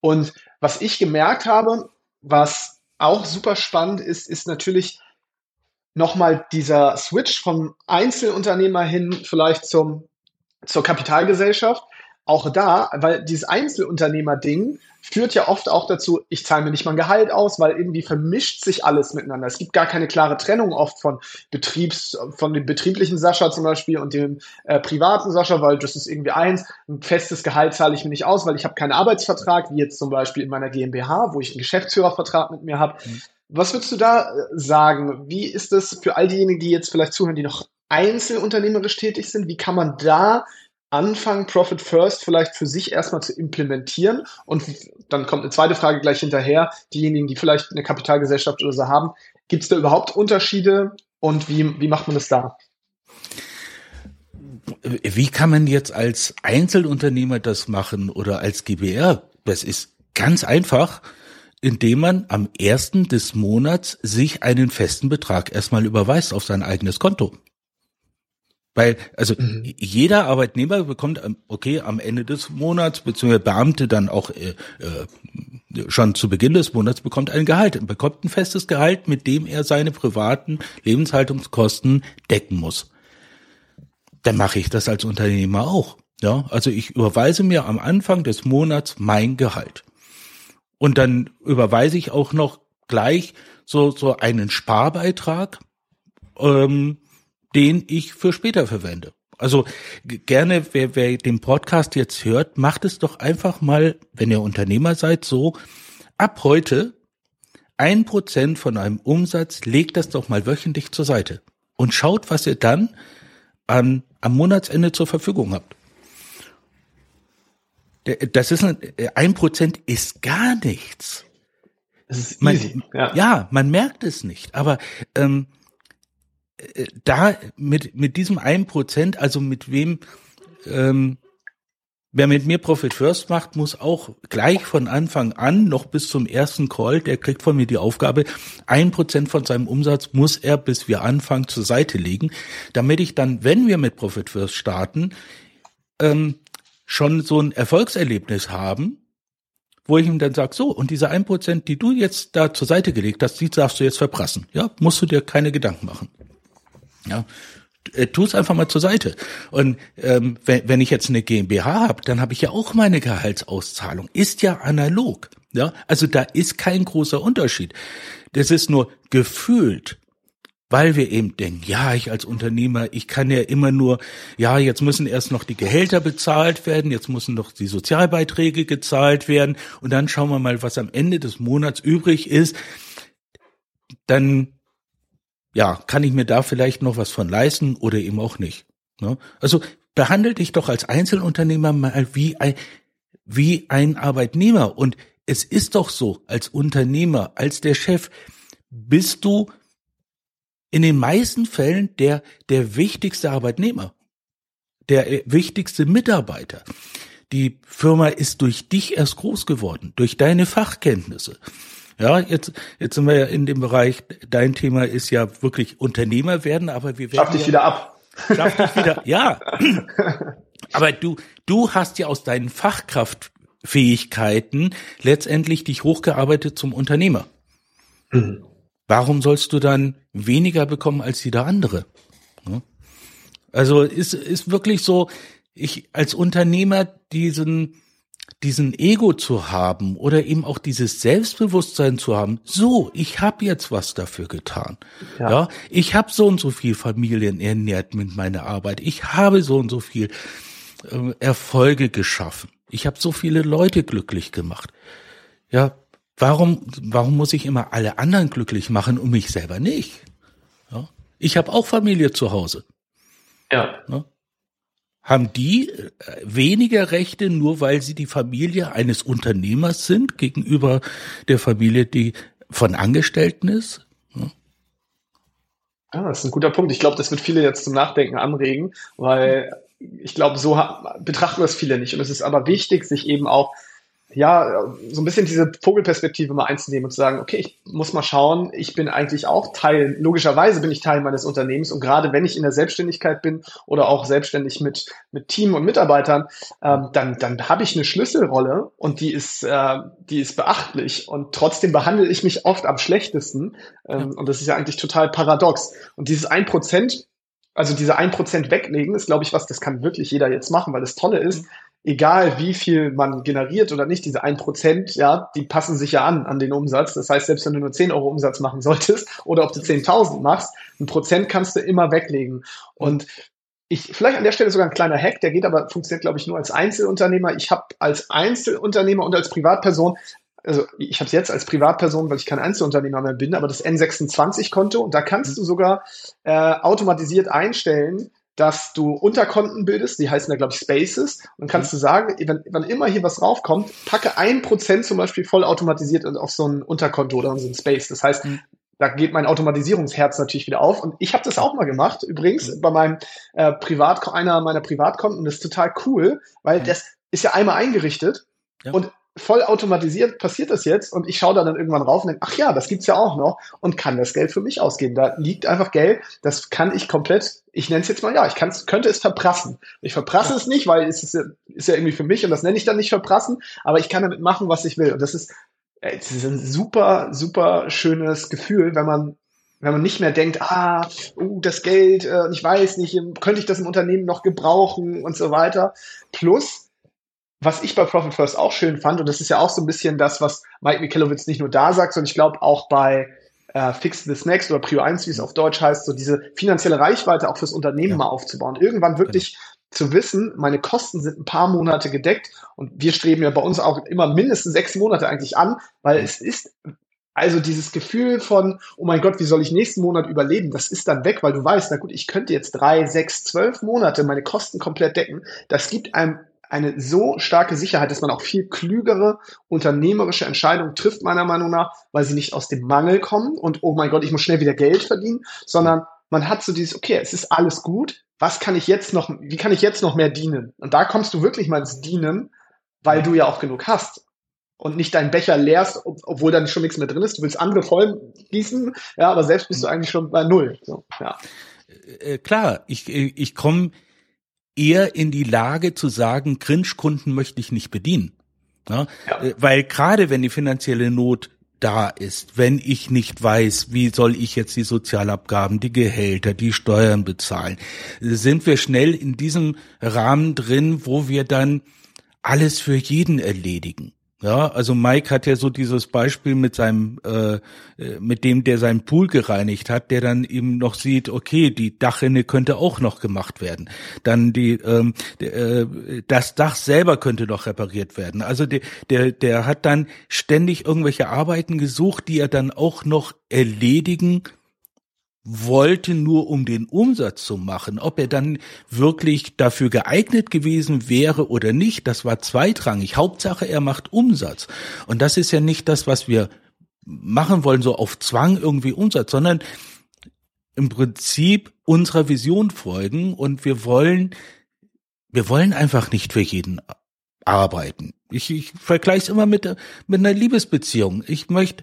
B: Und was ich gemerkt habe, was auch super spannend ist, ist natürlich nochmal dieser Switch vom Einzelunternehmer hin vielleicht zum, zur Kapitalgesellschaft. Auch da, weil dieses Einzelunternehmer-Ding führt ja oft auch dazu, ich zahle mir nicht mal ein Gehalt aus, weil irgendwie vermischt sich alles miteinander. Es gibt gar keine klare Trennung oft von Betriebs, von dem betrieblichen Sascha zum Beispiel und dem äh, privaten Sascha, weil das ist irgendwie eins. Ein festes Gehalt zahle ich mir nicht aus, weil ich habe keinen Arbeitsvertrag, wie jetzt zum Beispiel in meiner GmbH, wo ich einen Geschäftsführervertrag mit mir habe. Mhm. Was würdest du da äh, sagen? Wie ist das für all diejenigen, die jetzt vielleicht zuhören, die noch einzelunternehmerisch tätig sind? Wie kann man da anfangen, Profit First vielleicht für sich erstmal zu implementieren? Und dann kommt eine zweite Frage gleich hinterher. Diejenigen, die vielleicht eine Kapitalgesellschaft oder so haben, gibt es da überhaupt Unterschiede und wie, wie macht man das da?
C: Wie kann man jetzt als Einzelunternehmer das machen oder als GBR? Das ist ganz einfach indem man am ersten des Monats sich einen festen Betrag erstmal überweist auf sein eigenes Konto. Weil, also mhm. jeder Arbeitnehmer bekommt, okay, am Ende des Monats, beziehungsweise Beamte dann auch äh, äh, schon zu Beginn des Monats bekommt ein Gehalt, bekommt ein festes Gehalt, mit dem er seine privaten Lebenshaltungskosten decken muss. Dann mache ich das als Unternehmer auch. Ja, also ich überweise mir am Anfang des Monats mein Gehalt. Und dann überweise ich auch noch gleich so, so einen Sparbeitrag, ähm, den ich für später verwende. Also gerne, wer, wer den Podcast jetzt hört, macht es doch einfach mal, wenn ihr Unternehmer seid, so ab heute ein Prozent von einem Umsatz, legt das doch mal wöchentlich zur Seite und schaut, was ihr dann an, am Monatsende zur Verfügung habt. Das ist ein, ein Prozent ist gar nichts. Man, ja. ja. man merkt es nicht. Aber ähm, äh, da mit mit diesem ein Prozent, also mit wem ähm, Wer mit mir Profit First macht, muss auch gleich von Anfang an, noch bis zum ersten Call, der kriegt von mir die Aufgabe, ein Prozent von seinem Umsatz muss er, bis wir anfangen, zur Seite legen, damit ich dann, wenn wir mit Profit First starten, ähm, schon so ein Erfolgserlebnis haben, wo ich ihm dann sage, so, und diese ein Prozent, die du jetzt da zur Seite gelegt hast, die darfst du jetzt verprassen. Ja, musst du dir keine Gedanken machen. Ja, äh, tu es einfach mal zur Seite. Und ähm, wenn, wenn ich jetzt eine GmbH habe, dann habe ich ja auch meine Gehaltsauszahlung. Ist ja analog. Ja, also da ist kein großer Unterschied. Das ist nur gefühlt weil wir eben denken, ja, ich als Unternehmer, ich kann ja immer nur, ja, jetzt müssen erst noch die Gehälter bezahlt werden, jetzt müssen noch die Sozialbeiträge gezahlt werden und dann schauen wir mal, was am Ende des Monats übrig ist. Dann, ja, kann ich mir da vielleicht noch was von leisten oder eben auch nicht. Ne? Also behandle dich doch als Einzelunternehmer mal wie ein, wie ein Arbeitnehmer und es ist doch so, als Unternehmer, als der Chef, bist du in den meisten Fällen der, der wichtigste Arbeitnehmer, der äh, wichtigste Mitarbeiter. Die Firma ist durch dich erst groß geworden, durch deine Fachkenntnisse. Ja, jetzt, jetzt sind wir ja in dem Bereich, dein Thema ist ja wirklich Unternehmer werden, aber wir werden.
B: Schaff dich ja, wieder ab.
C: Schaff dich wieder, ja. Aber du, du hast ja aus deinen Fachkraftfähigkeiten letztendlich dich hochgearbeitet zum Unternehmer. Mhm. Warum sollst du dann weniger bekommen als jeder andere? Also ist, ist wirklich so, ich als Unternehmer diesen, diesen Ego zu haben oder eben auch dieses Selbstbewusstsein zu haben, so, ich habe jetzt was dafür getan. Ja, ja ich habe so und so viel Familien ernährt mit meiner Arbeit. Ich habe so und so viel äh, Erfolge geschaffen. Ich habe so viele Leute glücklich gemacht. Ja, Warum, warum muss ich immer alle anderen glücklich machen und mich selber nicht? Ja? Ich habe auch Familie zu Hause.
B: Ja.
C: ja? Haben die äh, weniger Rechte, nur weil sie die Familie eines Unternehmers sind, gegenüber der Familie, die von Angestellten ist? Ja?
B: Ah, das ist ein guter Punkt. Ich glaube, das wird viele jetzt zum Nachdenken anregen, weil ich glaube, so betrachten das viele nicht. Und es ist aber wichtig, sich eben auch ja, so ein bisschen diese Vogelperspektive mal einzunehmen und zu sagen, okay, ich muss mal schauen, ich bin eigentlich auch Teil, logischerweise bin ich Teil meines Unternehmens und gerade wenn ich in der Selbstständigkeit bin oder auch selbstständig mit, mit Team und Mitarbeitern, ähm, dann, dann habe ich eine Schlüsselrolle und die ist, äh, die ist beachtlich und trotzdem behandle ich mich oft am schlechtesten ähm, und das ist ja eigentlich total paradox. Und dieses ein Prozent also diese ein Prozent weglegen ist, glaube ich, was, das kann wirklich jeder jetzt machen, weil das Tolle ist, egal wie viel man generiert oder nicht, diese ein Prozent, ja, die passen sich ja an, an den Umsatz. Das heißt, selbst wenn du nur 10 Euro Umsatz machen solltest oder ob du 10.000 machst, ein Prozent kannst du immer weglegen. Und ich, vielleicht an der Stelle sogar ein kleiner Hack, der geht aber, funktioniert, glaube ich, nur als Einzelunternehmer. Ich habe als Einzelunternehmer und als Privatperson also ich habe es jetzt als Privatperson, weil ich kein Einzelunternehmer mehr bin, aber das N26-Konto und da kannst du sogar äh, automatisiert einstellen, dass du Unterkonten bildest, die heißen da, glaube ich, Spaces. Und dann kannst du sagen, wenn, wann immer hier was raufkommt, packe ein Prozent zum Beispiel vollautomatisiert auf so ein Unterkonto oder so ein Space. Das heißt, mhm. da geht mein Automatisierungsherz natürlich wieder auf. Und ich habe das auch mal gemacht, übrigens, mhm. bei meinem äh, Privat, einer meiner Privatkonten. Das ist total cool, weil mhm. das ist ja einmal eingerichtet. Ja. Und voll automatisiert passiert das jetzt und ich schaue da dann irgendwann rauf und denke, ach ja, das gibt's ja auch noch und kann das Geld für mich ausgeben. Da liegt einfach Geld, das kann ich komplett, ich nenne es jetzt mal, ja, ich kann's, könnte es verprassen. Ich verprasse es nicht, weil es ist, ist ja irgendwie für mich und das nenne ich dann nicht verprassen, aber ich kann damit machen, was ich will. Und das ist, es ist ein super, super schönes Gefühl, wenn man wenn man nicht mehr denkt, ah, uh, das Geld, äh, ich weiß nicht, könnte ich das im Unternehmen noch gebrauchen und so weiter. Plus, was ich bei Profit First auch schön fand, und das ist ja auch so ein bisschen das, was Mike Michalowitz nicht nur da sagt, sondern ich glaube auch bei äh, Fix the Snacks oder Prio 1, wie es auf Deutsch heißt, so diese finanzielle Reichweite auch fürs Unternehmen ja. mal aufzubauen. Irgendwann wirklich genau. zu wissen, meine Kosten sind ein paar Monate gedeckt und wir streben ja bei uns auch immer mindestens sechs Monate eigentlich an, weil ja. es ist also dieses Gefühl von, oh mein Gott, wie soll ich nächsten Monat überleben, das ist dann weg, weil du weißt, na gut, ich könnte jetzt drei, sechs, zwölf Monate meine Kosten komplett decken. Das gibt einem eine so starke Sicherheit, dass man auch viel klügere unternehmerische Entscheidungen trifft, meiner Meinung nach, weil sie nicht aus dem Mangel kommen und, oh mein Gott, ich muss schnell wieder Geld verdienen, sondern man hat so dieses, okay, es ist alles gut, was kann ich jetzt noch, wie kann ich jetzt noch mehr dienen? Und da kommst du wirklich mal ins Dienen, weil du ja auch genug hast und nicht deinen Becher leerst, ob, obwohl dann schon nichts mehr drin ist. Du willst andere voll gießen, ja, aber selbst bist du eigentlich schon bei Null. So, ja.
C: Äh, klar, ich, ich komme eher in die Lage zu sagen, Cringe-Kunden möchte ich nicht bedienen. Ja? ja. Äh, weil gerade wenn die finanzielle Not da ist, wenn ich nicht weiß, wie soll ich jetzt die Sozialabgaben, die Gehälter, die Steuern bezahlen, sind wir schnell in diesem Rahmen drin, wo wir dann alles für jeden erledigen. Ja, also Mike hat ja so dieses Beispiel mit seinem, äh, äh, mit dem, der seinen Pool gereinigt hat, der dann eben noch sieht, okay, die Dachrinne könnte auch noch gemacht werden. Dann die, ähm, äh, das Dach selber könnte noch repariert werden. Also der, der, der hat dann ständig irgendwelche Arbeiten gesucht, die er dann auch noch erledigen wollte nur um den Umsatz zu machen. Ob er dann wirklich dafür geeignet gewesen wäre oder nicht, das war zweitrangig. Hauptsache, er macht Umsatz. Und das ist ja nicht das, was wir machen wollen, so auf Zwang irgendwie Umsatz, sondern im Prinzip unserer Vision folgen und wir wollen, wir wollen einfach nicht für jeden arbeiten. Ich, ich vergleiche es immer mit, mit einer Liebesbeziehung. Ich möchte,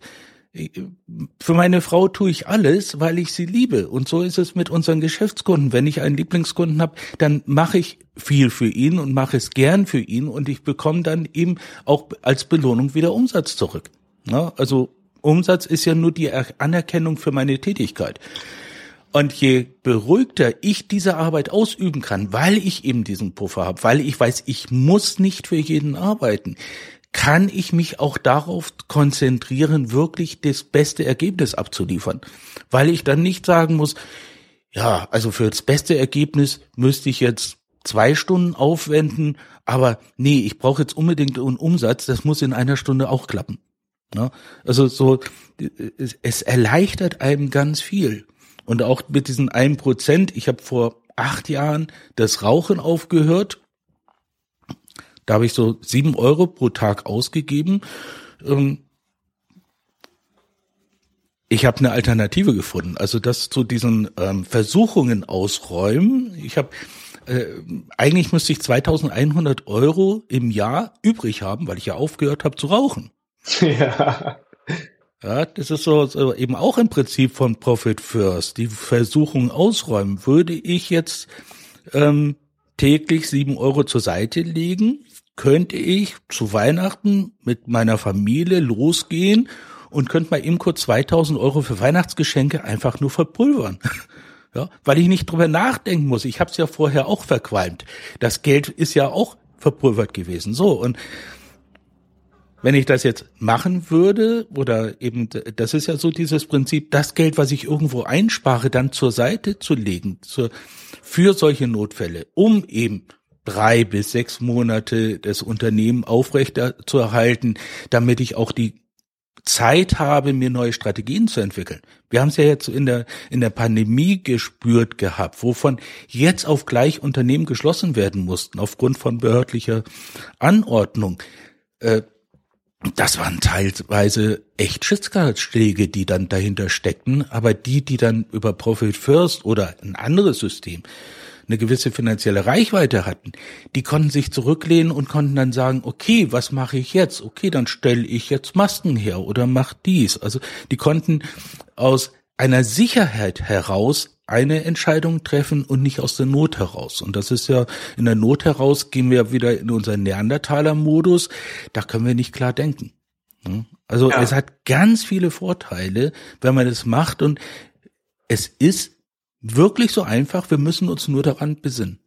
C: für meine Frau tue ich alles, weil ich sie liebe. Und so ist es mit unseren Geschäftskunden. Wenn ich einen Lieblingskunden habe, dann mache ich viel für ihn und mache es gern für ihn und ich bekomme dann eben auch als Belohnung wieder Umsatz zurück. Ja, also Umsatz ist ja nur die Anerkennung für meine Tätigkeit. Und je beruhigter ich diese Arbeit ausüben kann, weil ich eben diesen Puffer habe, weil ich weiß, ich muss nicht für jeden arbeiten, kann ich mich auch darauf konzentrieren, wirklich das beste Ergebnis abzuliefern. Weil ich dann nicht sagen muss, ja, also für das beste Ergebnis müsste ich jetzt zwei Stunden aufwenden, aber nee, ich brauche jetzt unbedingt einen Umsatz, das muss in einer Stunde auch klappen. Ja, also so, es erleichtert einem ganz viel. Und auch mit diesen einen Prozent, ich habe vor acht Jahren das Rauchen aufgehört da habe ich so sieben Euro pro Tag ausgegeben. Ähm, ich habe eine Alternative gefunden. Also das zu diesen ähm, Versuchungen ausräumen. Ich habe äh, eigentlich müsste ich 2.100 Euro im Jahr übrig haben, weil ich ja aufgehört habe zu rauchen. Ja. Ja, das ist so, so eben auch im Prinzip von Profit First. Die Versuchung ausräumen. Würde ich jetzt ähm, täglich sieben Euro zur Seite legen, könnte ich zu Weihnachten mit meiner Familie losgehen und könnte mal eben kurz 2000 Euro für Weihnachtsgeschenke einfach nur verpulvern. Ja, weil ich nicht drüber nachdenken muss. Ich habe es ja vorher auch verqualmt. Das Geld ist ja auch verpulvert gewesen. So, und wenn ich das jetzt machen würde, oder eben, das ist ja so dieses Prinzip, das Geld, was ich irgendwo einspare, dann zur Seite zu legen, zur, für solche Notfälle, um eben drei bis sechs Monate das Unternehmen aufrechter zu erhalten, damit ich auch die Zeit habe, mir neue Strategien zu entwickeln. Wir haben es ja jetzt in der, in der Pandemie gespürt gehabt, wovon jetzt auf gleich Unternehmen geschlossen werden mussten, aufgrund von behördlicher Anordnung. Äh, das waren teilweise echt Schicksalsschläge, die dann dahinter steckten, aber die, die dann über Profit First oder ein anderes System eine gewisse finanzielle Reichweite hatten, die konnten sich zurücklehnen und konnten dann sagen, okay, was mache ich jetzt? Okay, dann stelle ich jetzt Masken her oder mach dies. Also die konnten aus einer Sicherheit heraus eine Entscheidung treffen und nicht aus der Not heraus. Und das ist ja, in der Not heraus gehen wir wieder in unseren Neandertaler-Modus. Da können wir nicht klar denken. Also ja. es hat ganz viele Vorteile, wenn man es macht und es ist wirklich so einfach. Wir müssen uns nur daran besinnen.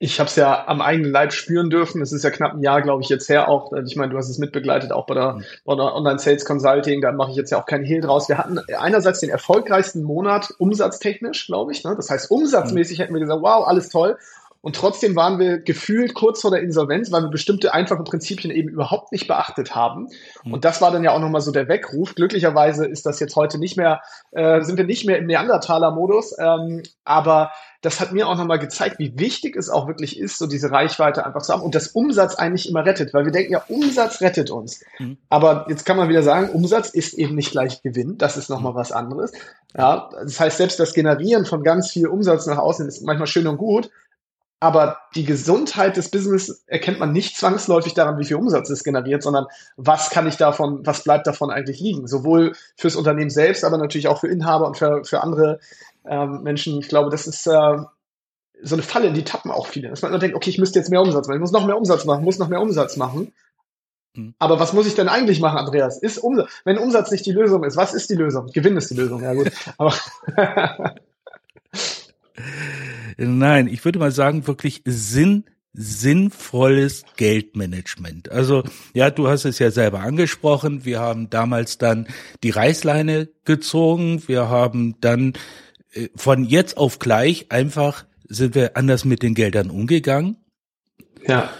B: Ich habe es ja am eigenen Leib spüren dürfen. Es ist ja knapp ein Jahr, glaube ich, jetzt her auch. Ich meine, du hast es mitbegleitet, auch bei der, bei der Online Sales Consulting. Da mache ich jetzt ja auch keinen Hehl draus. Wir hatten einerseits den erfolgreichsten Monat umsatztechnisch, glaube ich. Ne? Das heißt, umsatzmäßig hätten wir gesagt, wow, alles toll. Und trotzdem waren wir gefühlt kurz vor der Insolvenz, weil wir bestimmte einfache Prinzipien eben überhaupt nicht beachtet haben. Mhm. Und das war dann ja auch nochmal so der Weckruf. Glücklicherweise ist das jetzt heute nicht mehr, äh, sind wir nicht mehr im Neandertaler-Modus. Ähm, aber das hat mir auch nochmal gezeigt, wie wichtig es auch wirklich ist, so diese Reichweite einfach zu haben und das Umsatz eigentlich immer rettet, weil wir denken ja, Umsatz rettet uns. Mhm. Aber jetzt kann man wieder sagen, Umsatz ist eben nicht gleich Gewinn. Das ist nochmal mhm. was anderes. Ja, das heißt, selbst das Generieren von ganz viel Umsatz nach außen ist manchmal schön und gut. Aber die Gesundheit des Business erkennt man nicht zwangsläufig daran, wie viel Umsatz es generiert, sondern was kann ich davon, was bleibt davon eigentlich liegen? Sowohl fürs Unternehmen selbst, aber natürlich auch für Inhaber und für, für andere ähm, Menschen. Ich glaube, das ist äh, so eine Falle, in die tappen auch viele. Dass man immer denkt, okay, ich müsste jetzt mehr Umsatz machen, ich muss noch mehr Umsatz machen, muss noch mehr Umsatz machen. Mhm. Aber was muss ich denn eigentlich machen, Andreas? Ist Umsatz, wenn Umsatz nicht die Lösung ist, was ist die Lösung? Gewinn ist die Lösung, ja gut. Aber
C: Nein, ich würde mal sagen, wirklich Sinn, sinnvolles Geldmanagement. Also, ja, du hast es ja selber angesprochen. Wir haben damals dann die Reißleine gezogen. Wir haben dann äh, von jetzt auf gleich einfach sind wir anders mit den Geldern umgegangen.
B: Ja.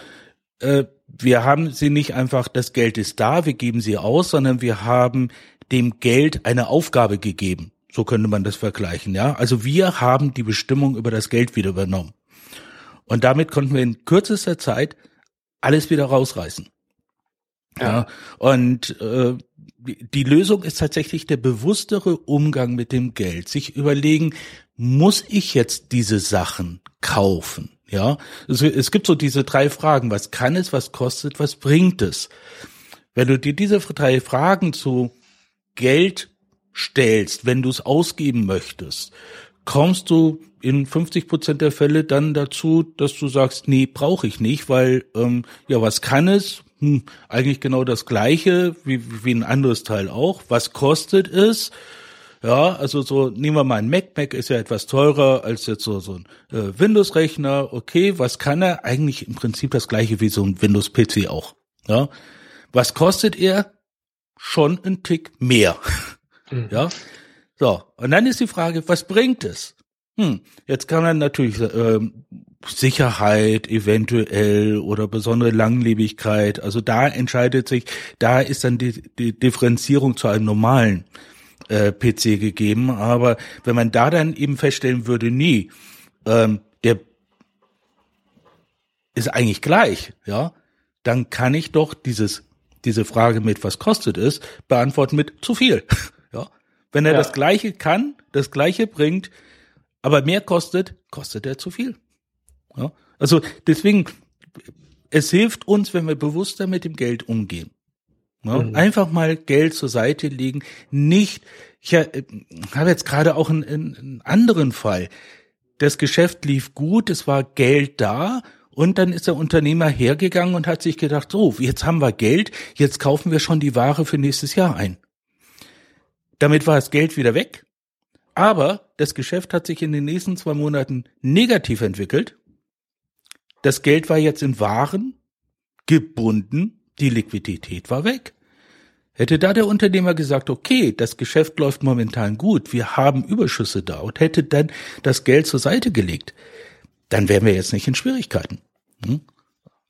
C: Äh, wir haben sie nicht einfach, das Geld ist da, wir geben sie aus, sondern wir haben dem Geld eine Aufgabe gegeben. So könnte man das vergleichen, ja. Also wir haben die Bestimmung über das Geld wieder übernommen. Und damit konnten wir in kürzester Zeit alles wieder rausreißen. Ja. ja. Und äh, die Lösung ist tatsächlich der bewusstere Umgang mit dem Geld. Sich überlegen, muss ich jetzt diese Sachen kaufen? Ja, es, es gibt so diese drei Fragen. Was kann es, was kostet, was bringt es? Wenn du dir diese drei Fragen zu Geld stellst, wenn du es ausgeben möchtest, kommst du in 50 Prozent der Fälle dann dazu, dass du sagst, nee, brauche ich nicht, weil ähm, ja, was kann es? Hm, eigentlich genau das gleiche wie, wie ein anderes Teil auch. Was kostet es? Ja, also so nehmen wir mal ein Mac. Mac ist ja etwas teurer als jetzt so, so ein äh, Windows-Rechner. Okay, was kann er? Eigentlich im Prinzip das gleiche wie so ein Windows-PC auch. Ja, was kostet er? Schon ein Tick mehr. Mhm. Ja. So, und dann ist die Frage, was bringt es? Hm, jetzt kann man natürlich ähm, Sicherheit eventuell oder besondere Langlebigkeit. Also da entscheidet sich, da ist dann die, die Differenzierung zu einem normalen äh, PC gegeben. Aber wenn man da dann eben feststellen würde, nie, ähm, der ist eigentlich gleich, ja, dann kann ich doch dieses diese Frage mit was kostet es beantworten mit zu viel. Wenn er ja. das Gleiche kann, das Gleiche bringt, aber mehr kostet, kostet er zu viel. Ja? Also deswegen, es hilft uns, wenn wir bewusster mit dem Geld umgehen. Ja? Mhm. Einfach mal Geld zur Seite legen, nicht, ich äh, habe jetzt gerade auch einen, einen anderen Fall. Das Geschäft lief gut, es war Geld da und dann ist der Unternehmer hergegangen und hat sich gedacht, so, jetzt haben wir Geld, jetzt kaufen wir schon die Ware für nächstes Jahr ein. Damit war das Geld wieder weg. Aber das Geschäft hat sich in den nächsten zwei Monaten negativ entwickelt. das Geld war jetzt in Waren gebunden, die Liquidität war weg. Hätte da der Unternehmer gesagt, okay, das Geschäft läuft momentan gut, wir haben Überschüsse da und hätte dann das Geld zur Seite gelegt, dann wären wir jetzt nicht in Schwierigkeiten. Hm?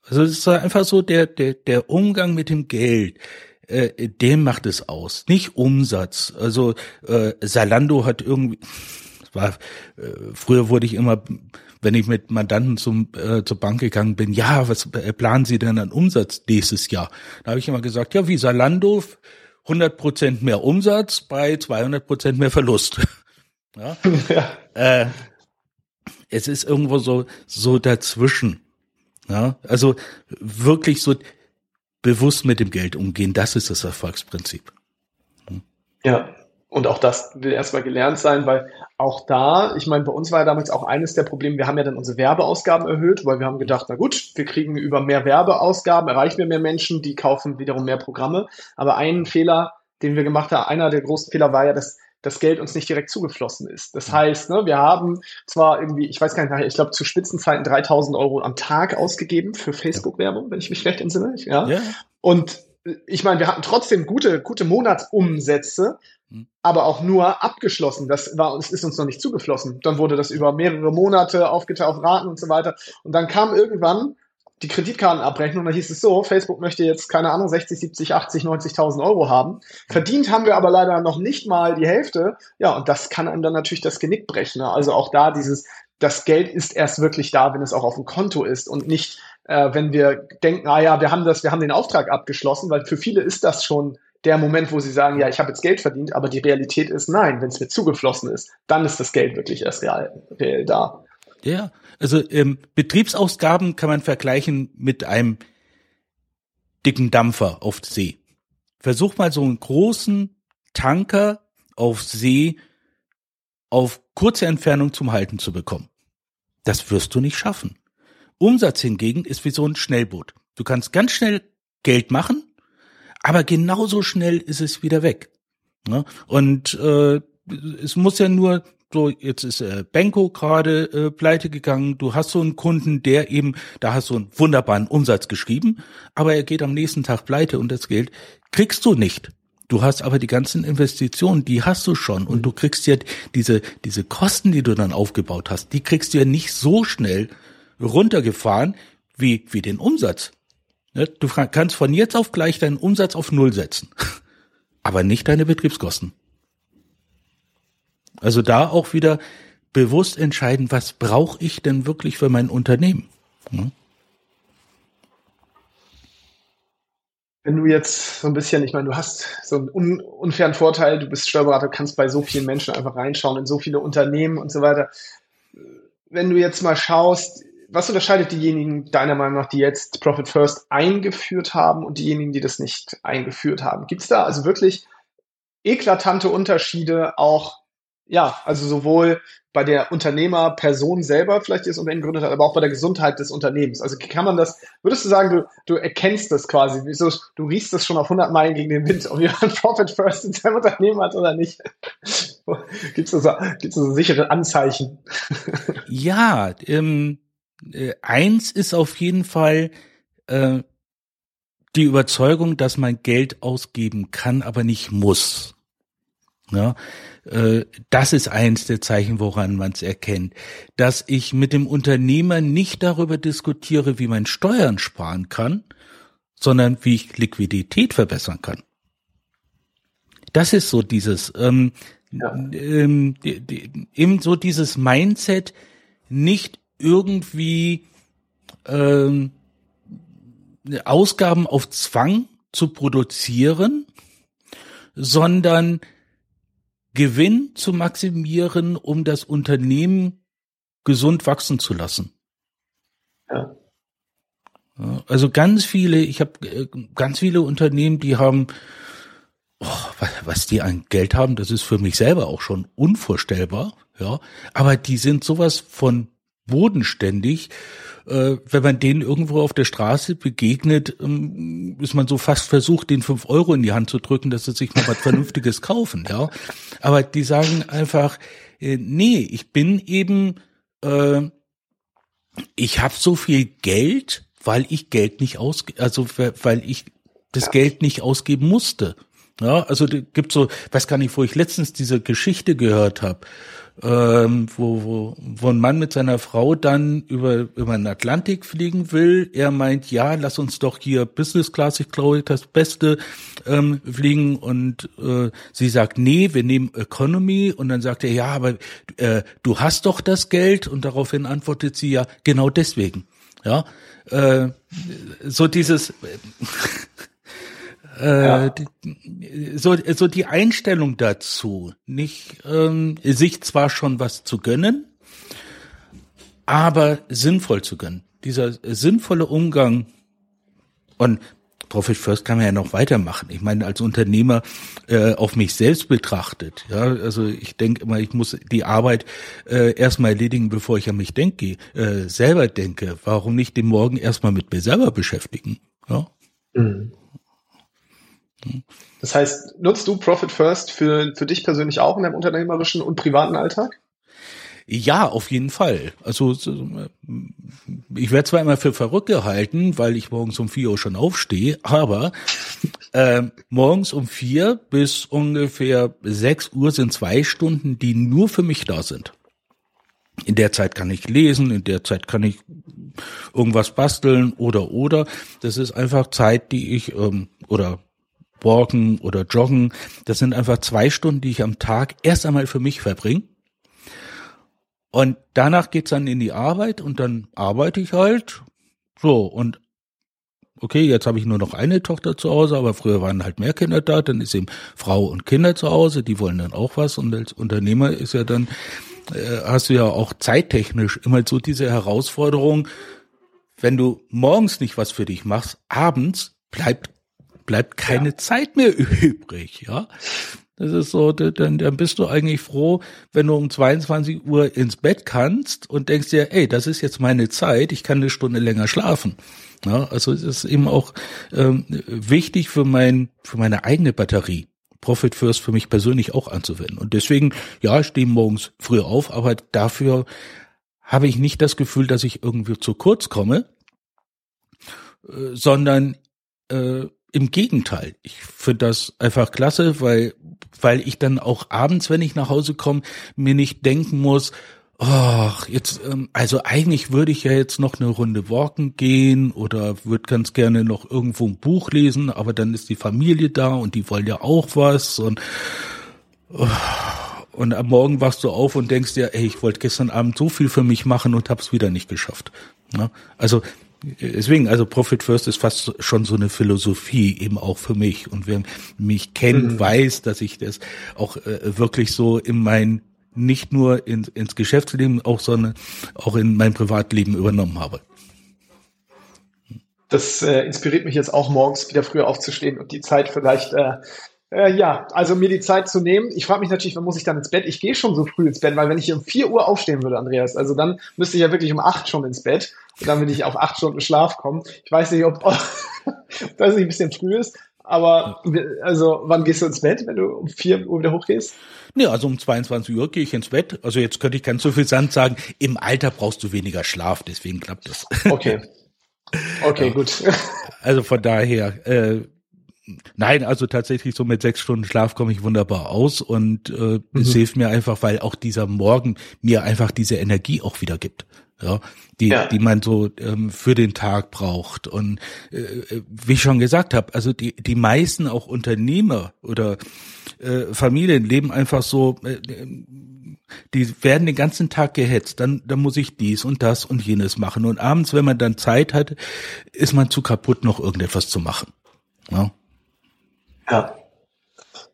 C: Also es ist einfach so der, der, der Umgang mit dem Geld, äh, dem macht es aus, nicht Umsatz. Also äh, Salando hat irgendwie, war, äh, früher wurde ich immer wenn ich mit Mandanten zum, äh, zur Bank gegangen bin, ja, was äh, planen Sie denn an Umsatz nächstes Jahr? Da habe ich immer gesagt, ja, wie Salando, 100 Prozent mehr Umsatz bei 200 Prozent mehr Verlust. ja. ja. Äh, es ist irgendwo so, so dazwischen. Ja, also wirklich so bewusst mit dem Geld umgehen, das ist das Erfolgsprinzip.
B: Hm. Ja, und auch das will erstmal gelernt sein, weil auch da, ich meine, bei uns war ja damals auch eines der Probleme, wir haben ja dann unsere Werbeausgaben erhöht, weil wir haben gedacht, na gut, wir kriegen über mehr Werbeausgaben, erreichen wir mehr Menschen, die kaufen wiederum mehr Programme. Aber ein Fehler, den wir gemacht haben, einer der großen Fehler war ja, dass das Geld uns nicht direkt zugeflossen ist. Das heißt, ne, wir haben zwar irgendwie, ich weiß gar nicht, ich glaube zu Spitzenzeiten 3000 Euro am Tag ausgegeben für Facebook-Werbung, wenn ich mich recht entsinne. Ja. ja. Und ich meine, wir hatten trotzdem gute, gute Monatsumsätze, hm. aber auch nur abgeschlossen. Das war uns, ist uns noch nicht zugeflossen. Dann wurde das über mehrere Monate aufgeteilt auf Raten und so weiter. Und dann kam irgendwann die Kreditkartenabrechnung, da hieß es so, Facebook möchte jetzt, keine Ahnung, 60, 70, 80, 90.000 Euro haben. Verdient haben wir aber leider noch nicht mal die Hälfte. Ja, und das kann einem dann natürlich das Genick brechen. Ne? Also auch da dieses, das Geld ist erst wirklich da, wenn es auch auf dem Konto ist und nicht, äh, wenn wir denken, ah ja, wir haben das, wir haben den Auftrag abgeschlossen, weil für viele ist das schon der Moment, wo sie sagen, ja, ich habe jetzt Geld verdient, aber die Realität ist nein, wenn es mir zugeflossen ist, dann ist das Geld wirklich erst real, real da.
C: Ja, also ähm, Betriebsausgaben kann man vergleichen mit einem dicken Dampfer auf See. Versuch mal so einen großen Tanker auf See auf kurze Entfernung zum Halten zu bekommen. Das wirst du nicht schaffen. Umsatz hingegen ist wie so ein Schnellboot. Du kannst ganz schnell Geld machen, aber genauso schnell ist es wieder weg. Ne? Und äh, es muss ja nur so, jetzt ist äh, Benko gerade äh, pleite gegangen, du hast so einen Kunden, der eben, da hast du einen wunderbaren Umsatz geschrieben, aber er geht am nächsten Tag pleite und das Geld kriegst du nicht. Du hast aber die ganzen Investitionen, die hast du schon und du kriegst ja diese, diese Kosten, die du dann aufgebaut hast, die kriegst du ja nicht so schnell runtergefahren wie, wie den Umsatz. Ne? Du kannst von jetzt auf gleich deinen Umsatz auf Null setzen, aber nicht deine Betriebskosten. Also da auch wieder bewusst entscheiden, was brauche ich denn wirklich für mein Unternehmen. Ne?
B: Wenn du jetzt so ein bisschen, ich meine, du hast so einen un unfairen Vorteil, du bist Steuerberater, kannst bei so vielen Menschen einfach reinschauen, in so viele Unternehmen und so weiter. Wenn du jetzt mal schaust, was unterscheidet diejenigen deiner Meinung nach, die jetzt Profit First eingeführt haben und diejenigen, die das nicht eingeführt haben? Gibt es da also wirklich eklatante Unterschiede auch, ja, also sowohl bei der Unternehmerperson selber vielleicht, die das Unternehmen gegründet hat, aber auch bei der Gesundheit des Unternehmens. Also kann man das, würdest du sagen, du, du erkennst das quasi, wieso, du riechst das schon auf 100 Meilen gegen den Wind, ob jemand Profit First in seinem Unternehmen hat oder nicht? Gibt es so, gibt's so sichere Anzeichen?
C: ja, ähm, äh, eins ist auf jeden Fall äh, die Überzeugung, dass man Geld ausgeben kann, aber nicht muss. Ja, äh, das ist eins der Zeichen, woran man es erkennt. Dass ich mit dem Unternehmer nicht darüber diskutiere, wie man Steuern sparen kann, sondern wie ich Liquidität verbessern kann. Das ist so dieses, ähm, ja. ähm, eben so dieses Mindset, nicht irgendwie ähm, Ausgaben auf Zwang zu produzieren, sondern Gewinn zu maximieren, um das Unternehmen gesund wachsen zu lassen. Ja. Also ganz viele, ich habe äh, ganz viele Unternehmen, die haben, oh, was die an Geld haben, das ist für mich selber auch schon unvorstellbar, ja. Aber die sind sowas von bodenständig. Äh, wenn man denen irgendwo auf der Straße begegnet, ähm, ist man so fast versucht, den fünf Euro in die Hand zu drücken, dass sie sich mal was Vernünftiges kaufen, ja. Aber die sagen einfach, äh, nee, ich bin eben äh, ich habe so viel Geld, weil ich Geld nicht ausge, also weil ich das. Geld nicht ausgeben musste. Ja, also gibt so, weiß gar nicht, wo ich letztens diese Geschichte gehört habe ähm, wo, wo, wo ein Mann mit seiner Frau dann über, über den Atlantik fliegen will. Er meint, ja, lass uns doch hier Business Class, ich glaube, das Beste ähm, fliegen. Und äh, sie sagt, nee, wir nehmen Economy. Und dann sagt er, ja, aber äh, du hast doch das Geld. Und daraufhin antwortet sie, ja, genau deswegen. Ja, äh, so dieses äh, ja. so, so die Einstellung dazu, nicht ähm, sich zwar schon was zu gönnen, aber sinnvoll zu gönnen. Dieser sinnvolle Umgang und Profit First kann man ja noch weitermachen. Ich meine, als Unternehmer äh, auf mich selbst betrachtet, ja, also ich denke immer, ich muss die Arbeit äh, erstmal erledigen, bevor ich an mich denke, äh, selber denke. Warum nicht den Morgen erstmal mit mir selber beschäftigen? Ja. Mhm.
B: Das heißt, nutzt du Profit First für, für dich persönlich auch in deinem unternehmerischen und privaten Alltag?
C: Ja, auf jeden Fall. Also ich werde zwar immer für verrückt gehalten, weil ich morgens um vier Uhr schon aufstehe, aber äh, morgens um vier bis ungefähr sechs Uhr sind zwei Stunden, die nur für mich da sind. In der Zeit kann ich lesen, in der Zeit kann ich irgendwas basteln oder oder. Das ist einfach Zeit, die ich ähm, oder Walken oder Joggen. Das sind einfach zwei Stunden, die ich am Tag erst einmal für mich verbringe. Und danach geht's dann in die Arbeit und dann arbeite ich halt. So, und okay, jetzt habe ich nur noch eine Tochter zu Hause, aber früher waren halt mehr Kinder da, dann ist eben Frau und Kinder zu Hause, die wollen dann auch was und als Unternehmer ist ja dann, äh, hast du ja auch zeittechnisch immer so diese Herausforderung, wenn du morgens nicht was für dich machst, abends bleibt bleibt keine ja. Zeit mehr übrig, ja. Das ist so, dann, dann bist du eigentlich froh, wenn du um 22 Uhr ins Bett kannst und denkst dir, ey, das ist jetzt meine Zeit, ich kann eine Stunde länger schlafen. Ja, also es ist eben auch ähm, wichtig für mein, für meine eigene Batterie. Profit First für mich persönlich auch anzuwenden. Und deswegen, ja, ich stehe morgens früh auf, aber dafür habe ich nicht das Gefühl, dass ich irgendwie zu kurz komme, äh, sondern äh, im Gegenteil, ich finde das einfach klasse, weil, weil ich dann auch abends, wenn ich nach Hause komme, mir nicht denken muss, ach, jetzt, ähm, also eigentlich würde ich ja jetzt noch eine Runde walken gehen oder würde ganz gerne noch irgendwo ein Buch lesen, aber dann ist die Familie da und die wollen ja auch was und, oh, und am Morgen wachst du auf und denkst dir, ey, ich wollte gestern Abend so viel für mich machen und hab's wieder nicht geschafft. Ja? Also Deswegen, also Profit First ist fast schon so eine Philosophie eben auch für mich. Und wer mich kennt, mhm. weiß, dass ich das auch äh, wirklich so in mein, nicht nur in, ins Geschäftsleben, auch, sondern auch in mein Privatleben übernommen habe.
B: Das äh, inspiriert mich jetzt auch morgens wieder früher aufzustehen und die Zeit vielleicht äh, äh, ja, also mir die Zeit zu nehmen. Ich frage mich natürlich, wann muss ich dann ins Bett? Ich gehe schon so früh ins Bett, weil wenn ich um vier Uhr aufstehen würde, Andreas, also dann müsste ich ja wirklich um acht schon ins Bett, damit ich auf acht Stunden Schlaf komme. Ich weiß nicht, ob das nicht ein bisschen früh ist, aber also wann gehst du ins Bett, wenn du um vier Uhr wieder hochgehst?
C: Nee, also um 22 Uhr gehe ich ins Bett. Also jetzt könnte ich ganz so viel Sand sagen, im Alter brauchst du weniger Schlaf, deswegen klappt das.
B: Okay. Okay, ja. gut.
C: Also von daher, äh, Nein, also tatsächlich so mit sechs Stunden Schlaf komme ich wunderbar aus und äh, mhm. es hilft mir einfach, weil auch dieser Morgen mir einfach diese Energie auch wieder gibt. Ja, die, ja. die man so ähm, für den Tag braucht. Und äh, äh wie ich schon gesagt habe, also die, die meisten auch Unternehmer oder äh, Familien leben einfach so, äh, die werden den ganzen Tag gehetzt, dann, dann muss ich dies und das und jenes machen. Und abends, wenn man dann Zeit hat, ist man zu kaputt, noch irgendetwas zu machen. Ja.
B: Ja.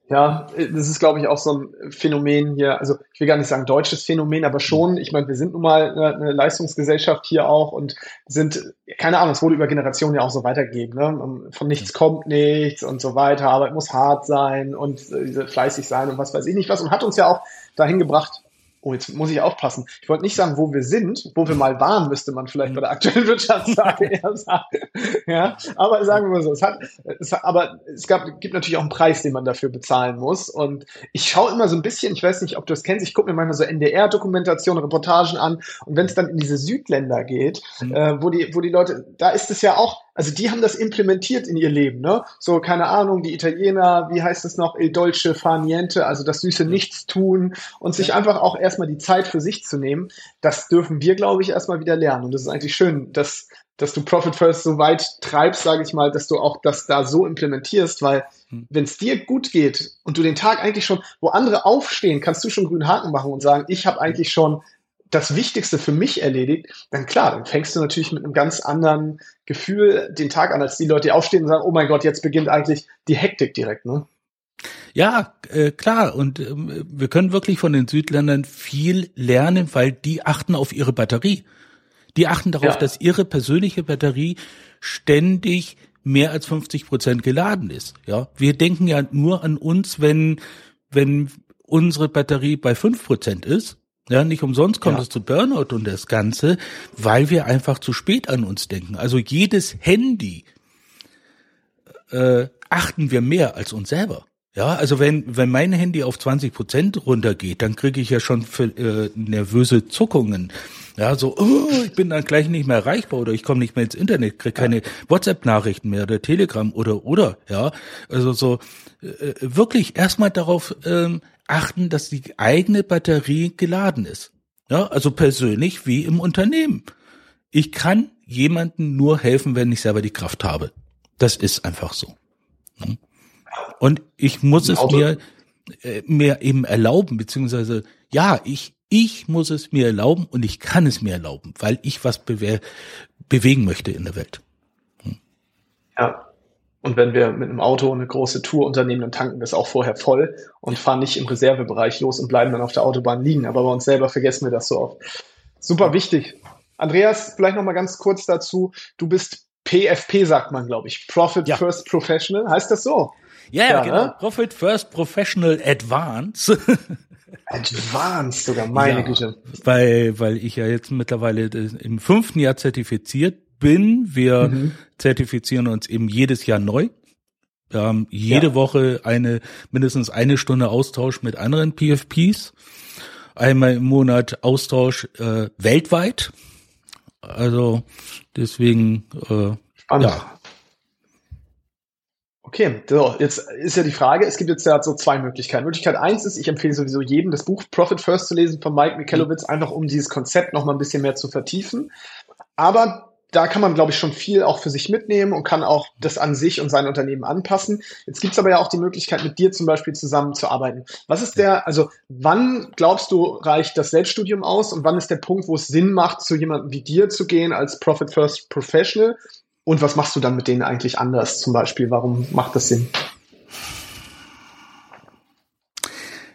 B: Ja, das ist, glaube ich, auch so ein Phänomen hier, also ich will gar nicht sagen deutsches Phänomen, aber schon, ich meine, wir sind nun mal eine, Leistungsgesellschaft hier auch und sind, keine Ahnung, es wurde über Generationen ja auch so weitergegeben, ne? von nichts kommt nichts und so weiter, Arbeit muss hart sein und äh, fleißig sein und was weiß ich nicht was und hat uns ja auch dahin gebracht, oh, jetzt muss ich aufpassen. Ich wollte nicht sagen, wo wir sind, wo wir mal waren, müsste man vielleicht bei der aktuellen Wirtschaftslage eher sagen. Ja, aber sagen wir mal so, es hat, es aber es gab, gibt natürlich auch einen Preis, den man dafür bezahlen muss. Und ich schaue immer so ein bisschen, ich weiß nicht, ob du es kennst, ich gucke mir manchmal so NDR-Dokumentationen, Reportagen an. Und wenn es dann in diese Südländer geht, mhm. äh, wo die, wo die Leute, da ist es ja auch, also die haben das implementiert in ihr Leben, ne? So, keine Ahnung, die Italiener, wie heißt es noch, il dolce far niente, also das süße Nichtstun und sich einfach auch erstmal die Zeit für sich zu nehmen, das dürfen wir, glaube ich, erstmal wieder lernen. Und das ist eigentlich schön, dass, dass du Profit First so weit treibst, sage ich mal, dass du auch das da so implementierst, weil hm. wenn es dir gut geht und du den Tag eigentlich schon, wo andere aufstehen, kannst du schon grünen Haken machen und sagen, ich habe eigentlich schon das Wichtigste für mich erledigt, dann klar, dann fängst du natürlich mit einem ganz anderen Gefühl den Tag an, als die Leute, die aufstehen und sagen, oh mein Gott, jetzt beginnt eigentlich die Hektik direkt, ne?
C: Ja, äh, klar. Und äh, wir können wirklich von den Südländern viel lernen, weil die achten auf ihre Batterie. Die achten darauf, ja. dass ihre persönliche Batterie ständig mehr als 50 Prozent geladen ist. Ja, wir denken ja nur an uns, wenn wenn unsere Batterie bei fünf Prozent ist ja, nicht umsonst kommt ja. es zu Burnout und das Ganze, weil wir einfach zu spät an uns denken. Also jedes Handy äh, achten wir mehr als uns selber. Ja, also wenn, wenn mein Handy auf 20 Prozent runtergeht, dann kriege ich ja schon für, äh, nervöse Zuckungen. Ja, so, oh, ich bin dann gleich nicht mehr erreichbar oder ich komme nicht mehr ins Internet, kriege keine WhatsApp-Nachrichten mehr oder Telegram oder oder, ja. Also so äh, wirklich erstmal darauf ähm, achten, dass die eigene Batterie geladen ist. Ja, also persönlich wie im Unternehmen. Ich kann jemandem nur helfen, wenn ich selber die Kraft habe. Das ist einfach so. Und ich muss es mir, äh, mir eben erlauben, beziehungsweise, ja, ich, ich muss es mir erlauben und ich kann es mir erlauben, weil ich was bewe bewegen möchte in der Welt.
B: Hm. Ja, und wenn wir mit einem Auto eine große Tour unternehmen, dann tanken wir es auch vorher voll und fahren nicht im Reservebereich los und bleiben dann auf der Autobahn liegen. Aber bei uns selber vergessen wir das so oft. Super wichtig. Andreas, vielleicht noch mal ganz kurz dazu. Du bist PFP, sagt man, glaube ich. Profit ja. First Professional. Heißt das so?
C: Ja, ja genau. Ne? Profit First Professional Advance.
B: Advanced sogar, meine ja, Güte.
C: Weil, weil ich ja jetzt mittlerweile im fünften Jahr zertifiziert bin. Wir mhm. zertifizieren uns eben jedes Jahr neu. Wir haben jede ja. Woche eine, mindestens eine Stunde Austausch mit anderen PFPs. Einmal im Monat Austausch äh, weltweit. Also deswegen äh, Spannend. ja.
B: Okay, so, jetzt ist ja die Frage, es gibt jetzt ja so zwei Möglichkeiten. Möglichkeit eins ist, ich empfehle sowieso jedem, das Buch Profit First zu lesen von Mike Michalowicz, einfach um dieses Konzept noch mal ein bisschen mehr zu vertiefen. Aber da kann man, glaube ich, schon viel auch für sich mitnehmen und kann auch das an sich und sein Unternehmen anpassen. Jetzt gibt's aber ja auch die Möglichkeit, mit dir zum Beispiel zusammenzuarbeiten. Was ist der, also wann glaubst du, reicht das Selbststudium aus und wann ist der Punkt, wo es Sinn macht, zu jemandem wie dir zu gehen als Profit First Professional? Und was machst du dann mit denen eigentlich anders zum Beispiel? Warum macht das Sinn?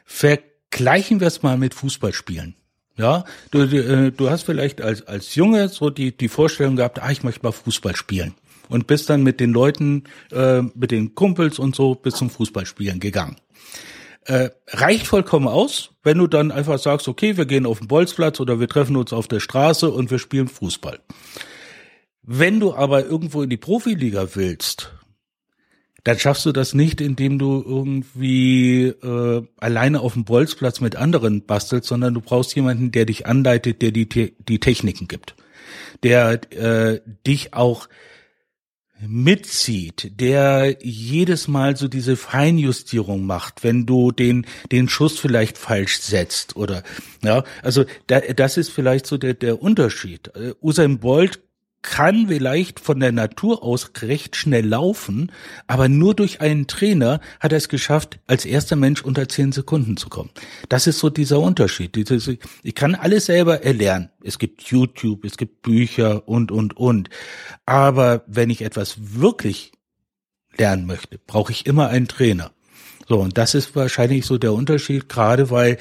C: Vergleichen wir es mal mit Fußballspielen. Ja, du, du, äh, du hast vielleicht als, als Junge so die, die Vorstellung gehabt, ah, ich möchte mal Fußball spielen. Und bist dann mit den Leuten, äh, mit den Kumpels und so bis zum Fußballspielen gegangen. Äh, reicht vollkommen aus, wenn du dann einfach sagst, okay, wir gehen auf den Bolzplatz oder wir treffen uns auf der Straße und wir spielen Fußball. Wenn du aber irgendwo in die Profiliga willst, dann schaffst du das nicht, indem du irgendwie äh, alleine auf dem Bolzplatz mit anderen bastelst, sondern du brauchst jemanden, der dich anleitet, der die, die Techniken gibt, der äh, dich auch mitzieht, der jedes Mal so diese Feinjustierung macht, wenn du den den Schuss vielleicht falsch setzt oder ja, also da, das ist vielleicht so der der Unterschied. Uh, Usain Bolt kann vielleicht von der Natur aus recht schnell laufen, aber nur durch einen Trainer hat er es geschafft, als erster Mensch unter zehn Sekunden zu kommen. Das ist so dieser Unterschied. Ich kann alles selber erlernen. Es gibt YouTube, es gibt Bücher und, und, und. Aber wenn ich etwas wirklich lernen möchte, brauche ich immer einen Trainer. So, und das ist wahrscheinlich so der Unterschied, gerade weil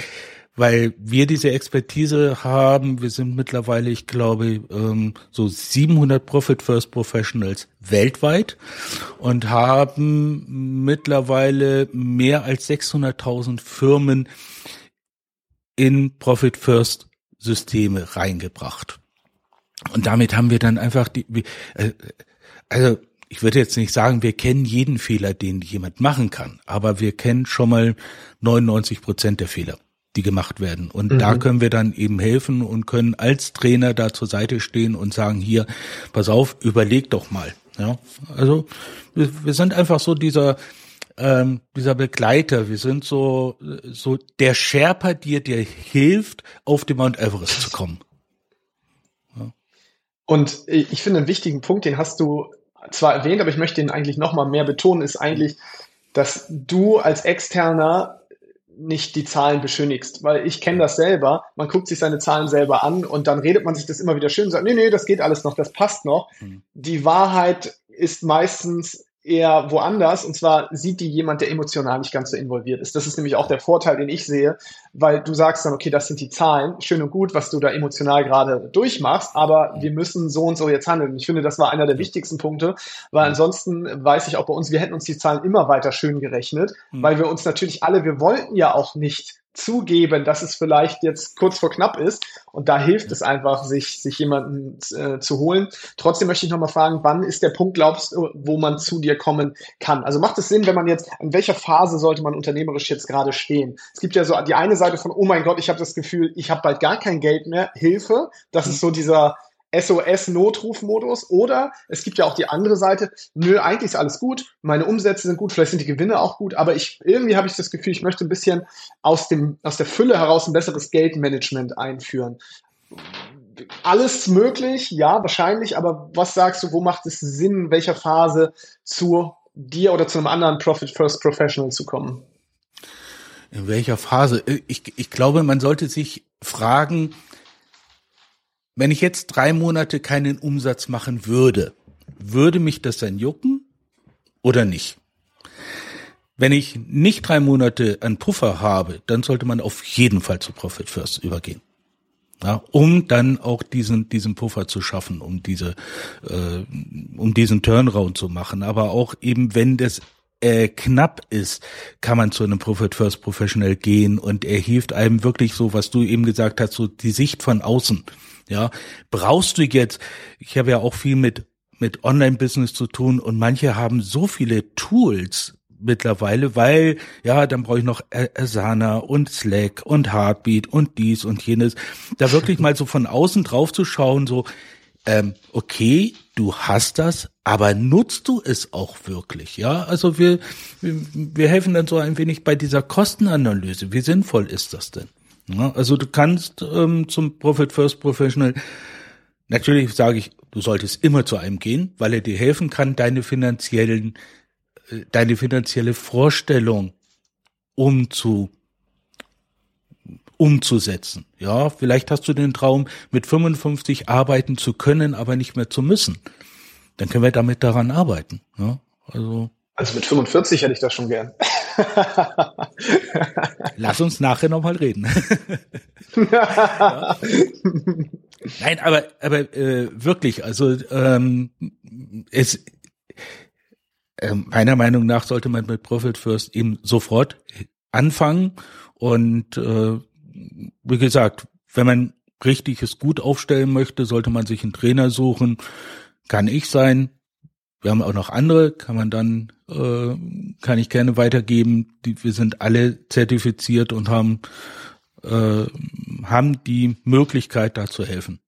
C: weil wir diese Expertise haben. Wir sind mittlerweile, ich glaube, ähm, so 700 Profit First Professionals weltweit und haben mittlerweile mehr als 600.000 Firmen in Profit First Systeme reingebracht. Und damit haben wir dann einfach die, äh, also ich würde jetzt nicht sagen, wir kennen jeden Fehler, den jemand machen kann, aber wir kennen schon mal 99 Prozent der Fehler, die gemacht werden. Und mhm. da können wir dann eben helfen und können als Trainer da zur Seite stehen und sagen, hier, pass auf, überleg doch mal. Ja, also wir, wir sind einfach so dieser, ähm, dieser Begleiter. Wir sind so, so der Sherpa, dir dir hilft, auf den Mount Everest zu kommen.
B: Ja. Und ich finde einen wichtigen Punkt, den hast du zwar erwähnt, aber ich möchte ihn eigentlich noch mal mehr betonen, ist eigentlich, dass du als Externer nicht die Zahlen beschönigst, weil ich kenne das selber. Man guckt sich seine Zahlen selber an und dann redet man sich das immer wieder schön und sagt, nee, nee, das geht alles noch, das passt noch. Mhm. Die Wahrheit ist meistens eher woanders. Und zwar sieht die jemand, der emotional nicht ganz so involviert ist. Das ist nämlich auch der Vorteil, den ich sehe, weil du sagst dann, okay, das sind die Zahlen, schön und gut, was du da emotional gerade durchmachst, aber wir müssen so und so jetzt handeln. Ich finde, das war einer der wichtigsten Punkte, weil ansonsten weiß ich auch bei uns, wir hätten uns die Zahlen immer weiter schön gerechnet, mhm. weil wir uns natürlich alle, wir wollten ja auch nicht zugeben, dass es vielleicht jetzt kurz vor knapp ist. Und da hilft es einfach, sich, sich jemanden äh, zu holen. Trotzdem möchte ich nochmal fragen, wann ist der Punkt, glaubst du, wo man zu dir kommen kann? Also macht es Sinn, wenn man jetzt, an welcher Phase sollte man unternehmerisch jetzt gerade stehen? Es gibt ja so die eine Seite von, oh mein Gott, ich habe das Gefühl, ich habe bald gar kein Geld mehr, Hilfe. Das ist so dieser SOS-Notrufmodus oder es gibt ja auch die andere Seite, nö, eigentlich ist alles gut, meine Umsätze sind gut, vielleicht sind die Gewinne auch gut, aber ich irgendwie habe ich das Gefühl, ich möchte ein bisschen aus dem aus der Fülle heraus ein besseres Geldmanagement einführen. Alles möglich, ja, wahrscheinlich, aber was sagst du, wo macht es Sinn, in welcher Phase zu dir oder zu einem anderen Profit First Professional zu kommen?
C: In welcher Phase? Ich, ich glaube, man sollte sich fragen, wenn ich jetzt drei Monate keinen Umsatz machen würde, würde mich das dann jucken oder nicht? Wenn ich nicht drei Monate an Puffer habe, dann sollte man auf jeden Fall zu Profit First übergehen. Ja, um dann auch diesen diesen Puffer zu schaffen, um diese äh, um diesen Turnaround zu machen. Aber auch eben wenn das äh, knapp ist, kann man zu einem Profit First Professional gehen und er hilft einem wirklich so, was du eben gesagt hast, so die Sicht von außen. Ja, brauchst du jetzt, ich habe ja auch viel mit, mit Online-Business zu tun und manche haben so viele Tools mittlerweile, weil, ja, dann brauche ich noch Asana und Slack und Heartbeat und dies und jenes. Da wirklich mal so von außen drauf zu schauen, so, ähm, okay, du hast das, aber nutzt du es auch wirklich? Ja, also wir, wir helfen dann so ein wenig bei dieser Kostenanalyse. Wie sinnvoll ist das denn? Ja, also du kannst ähm, zum Profit First Professional, natürlich sage ich, du solltest immer zu einem gehen, weil er dir helfen kann, deine finanziellen, äh, deine finanzielle Vorstellung umzu, umzusetzen. Ja, vielleicht hast du den Traum, mit 55 arbeiten zu können, aber nicht mehr zu müssen. Dann können wir damit daran arbeiten. Ja,
B: also also mit 45 hätte ich das schon gern.
C: Lass uns nachher nochmal reden. Nein, aber aber äh, wirklich, also ähm, es äh, meiner Meinung nach sollte man mit Profit First eben sofort anfangen und äh, wie gesagt, wenn man richtig es gut aufstellen möchte, sollte man sich einen Trainer suchen. Kann ich sein, wir haben auch noch andere, kann man dann, äh, kann ich gerne weitergeben. Die, wir sind alle zertifiziert und haben, äh, haben die Möglichkeit, da zu helfen.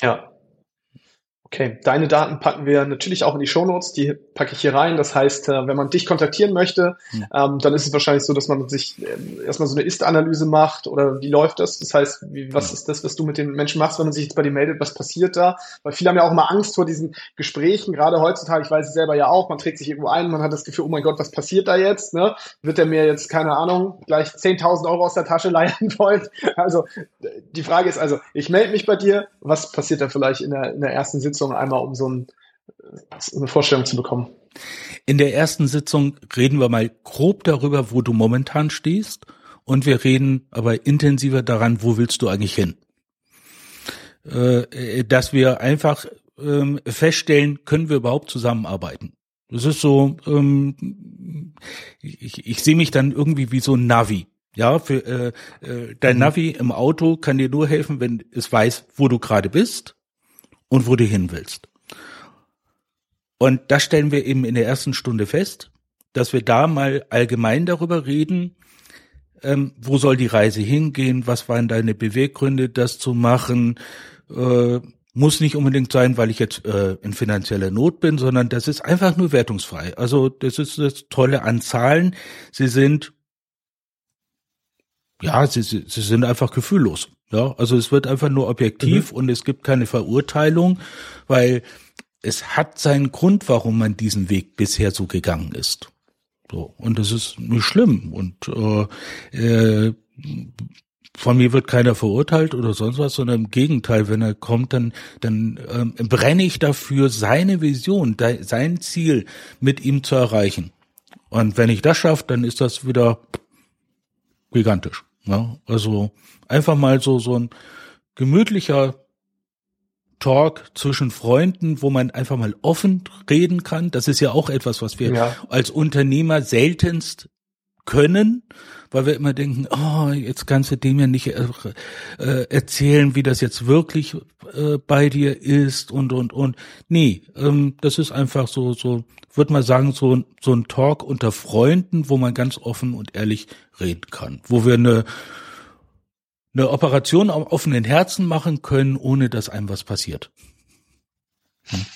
B: Ja, Okay, deine Daten packen wir natürlich auch in die Shownotes, die packe ich hier rein. Das heißt, äh, wenn man dich kontaktieren möchte, ähm, dann ist es wahrscheinlich so, dass man sich äh, erstmal so eine Ist-Analyse macht oder wie läuft das? Das heißt, wie, was ist das, was du mit den Menschen machst, wenn man sich jetzt bei dir meldet, was passiert da? Weil viele haben ja auch immer Angst vor diesen Gesprächen, gerade heutzutage, ich weiß es selber ja auch, man trägt sich irgendwo ein, man hat das Gefühl, oh mein Gott, was passiert da jetzt? Ne? Wird der mir jetzt, keine Ahnung, gleich 10.000 Euro aus der Tasche leihen wollen? Also die Frage ist also, ich melde mich bei dir, was passiert da vielleicht in der, in der ersten Sitzung? Sitzung einmal, um so ein, eine Vorstellung zu bekommen.
C: In der ersten Sitzung reden wir mal grob darüber, wo du momentan stehst und wir reden aber intensiver daran, wo willst du eigentlich hin? Äh, dass wir einfach ähm, feststellen, können wir überhaupt zusammenarbeiten? Das ist so, ähm, ich, ich sehe mich dann irgendwie wie so ein Navi. Ja, für äh, äh, dein mhm. Navi im Auto kann dir nur helfen, wenn es weiß, wo du gerade bist und wo du hin willst. Und das stellen wir eben in der ersten Stunde fest, dass wir da mal allgemein darüber reden, ähm, wo soll die Reise hingehen, was waren deine Beweggründe, das zu machen, äh, muss nicht unbedingt sein, weil ich jetzt äh, in finanzieller Not bin, sondern das ist einfach nur wertungsfrei. Also das ist das Tolle an Zahlen. Sie sind ja, sie, sie, sie sind einfach gefühllos. Ja, also es wird einfach nur objektiv mhm. und es gibt keine Verurteilung, weil es hat seinen Grund, warum man diesen Weg bisher so gegangen ist. So und das ist nicht schlimm und äh, äh, von mir wird keiner verurteilt oder sonst was, sondern im Gegenteil, wenn er kommt, dann dann ähm, brenne ich dafür, seine Vision, sein Ziel mit ihm zu erreichen. Und wenn ich das schaffe, dann ist das wieder gigantisch. Ja, also einfach mal so, so ein gemütlicher Talk zwischen Freunden, wo man einfach mal offen reden kann. Das ist ja auch etwas, was wir ja. als Unternehmer seltenst können, weil wir immer denken, oh, jetzt kannst du dem ja nicht äh, äh, erzählen, wie das jetzt wirklich äh, bei dir ist und und und. Nee, ähm, das ist einfach so so, würde mal sagen, so so ein Talk unter Freunden, wo man ganz offen und ehrlich reden kann, wo wir eine eine Operation am offenen Herzen machen können, ohne dass einem was passiert.
B: Hm.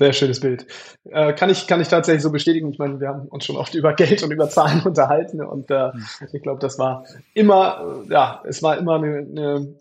B: Ja, sehr schönes Bild. Äh, kann ich kann ich tatsächlich so bestätigen. Ich meine, wir haben uns schon oft über Geld und über Zahlen unterhalten und äh, hm. ich glaube, das war immer, äh, ja, es war immer eine, eine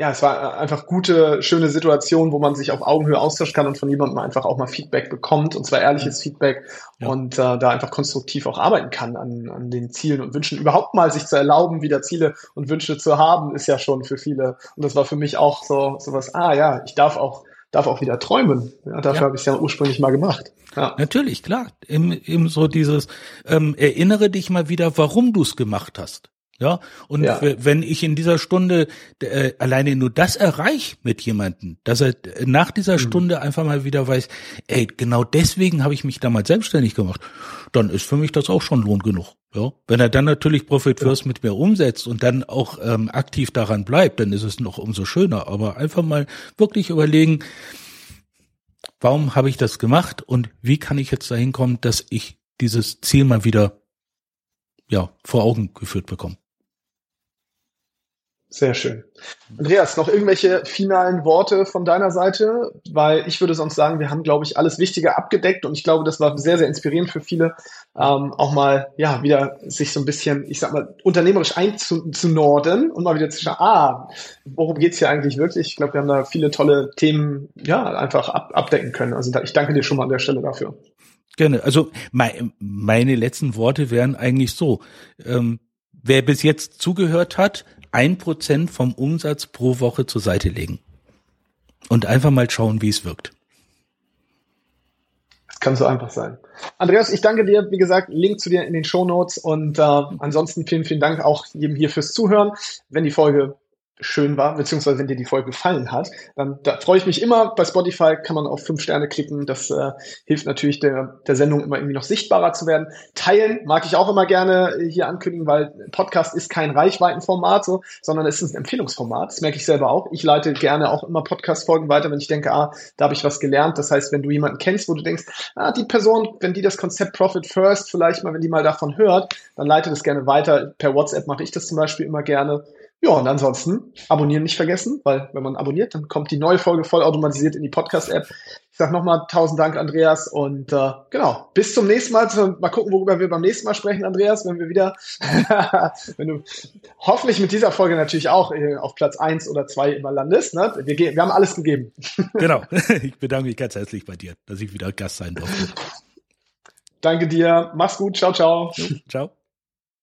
B: ja, es war einfach gute, schöne Situation, wo man sich auf Augenhöhe austauschen kann und von jemandem einfach auch mal Feedback bekommt, und zwar ehrliches Feedback ja. und äh, da einfach konstruktiv auch arbeiten kann an, an den Zielen und Wünschen. Überhaupt mal sich zu erlauben, wieder Ziele und Wünsche zu haben, ist ja schon für viele. Und das war für mich auch so sowas, ah ja, ich darf auch darf auch wieder träumen. Ja, dafür ja. habe ich es ja ursprünglich mal gemacht. Ja.
C: Natürlich, klar. Eben, eben so dieses, ähm, erinnere dich mal wieder, warum du es gemacht hast. Ja, und ja. wenn ich in dieser Stunde äh, alleine nur das erreiche mit jemandem, dass er nach dieser mhm. Stunde einfach mal wieder weiß, ey, genau deswegen habe ich mich damals selbstständig gemacht, dann ist für mich das auch schon Lohn genug. Ja, wenn er dann natürlich Profit First ja. mit mir umsetzt und dann auch ähm, aktiv daran bleibt, dann ist es noch umso schöner. Aber einfach mal wirklich überlegen, warum habe ich das gemacht und wie kann ich jetzt dahin kommen, dass ich dieses Ziel mal wieder ja vor Augen geführt bekomme.
B: Sehr schön. Andreas, noch irgendwelche finalen Worte von deiner Seite? Weil ich würde sonst sagen, wir haben, glaube ich, alles Wichtige abgedeckt und ich glaube, das war sehr, sehr inspirierend für viele, ähm, auch mal, ja, wieder sich so ein bisschen, ich sag mal, unternehmerisch einzunorden und mal wieder zu schauen, ah, worum geht's hier eigentlich wirklich? Ich glaube, wir haben da viele tolle Themen, ja, einfach ab, abdecken können. Also ich danke dir schon mal an der Stelle dafür.
C: Gerne. Also mein, meine letzten Worte wären eigentlich so, ähm, wer bis jetzt zugehört hat, ein Prozent vom Umsatz pro Woche zur Seite legen. Und einfach mal schauen, wie es wirkt.
B: Das kann so einfach sein. Andreas, ich danke dir. Wie gesagt, Link zu dir in den Show Notes und äh, ansonsten vielen, vielen Dank auch jedem hier fürs Zuhören. Wenn die Folge schön war, beziehungsweise wenn dir die Folge gefallen hat, dann da freue ich mich immer. Bei Spotify kann man auf fünf Sterne klicken. Das äh, hilft natürlich der, der Sendung immer irgendwie noch sichtbarer zu werden. Teilen mag ich auch immer gerne hier ankündigen, weil Podcast ist kein Reichweitenformat, so, sondern es ist ein Empfehlungsformat. Das merke ich selber auch. Ich leite gerne auch immer Podcast-Folgen weiter, wenn ich denke, ah, da habe ich was gelernt. Das heißt, wenn du jemanden kennst, wo du denkst, ah, die Person, wenn die das Konzept Profit First vielleicht mal, wenn die mal davon hört, dann leite das gerne weiter. Per WhatsApp mache ich das zum Beispiel immer gerne. Ja, und ansonsten abonnieren nicht vergessen, weil wenn man abonniert, dann kommt die neue Folge vollautomatisiert in die Podcast-App. Ich sage nochmal tausend Dank, Andreas. Und äh, genau, bis zum nächsten Mal. Mal gucken, worüber wir beim nächsten Mal sprechen, Andreas, wenn wir wieder, wenn du hoffentlich mit dieser Folge natürlich auch äh, auf Platz eins oder zwei immer landest. Ne? Wir, wir haben alles gegeben.
C: genau. Ich bedanke mich ganz herzlich bei dir, dass ich wieder Gast sein durfte.
B: Danke dir. Mach's gut. Ciao, ciao.
C: Ciao.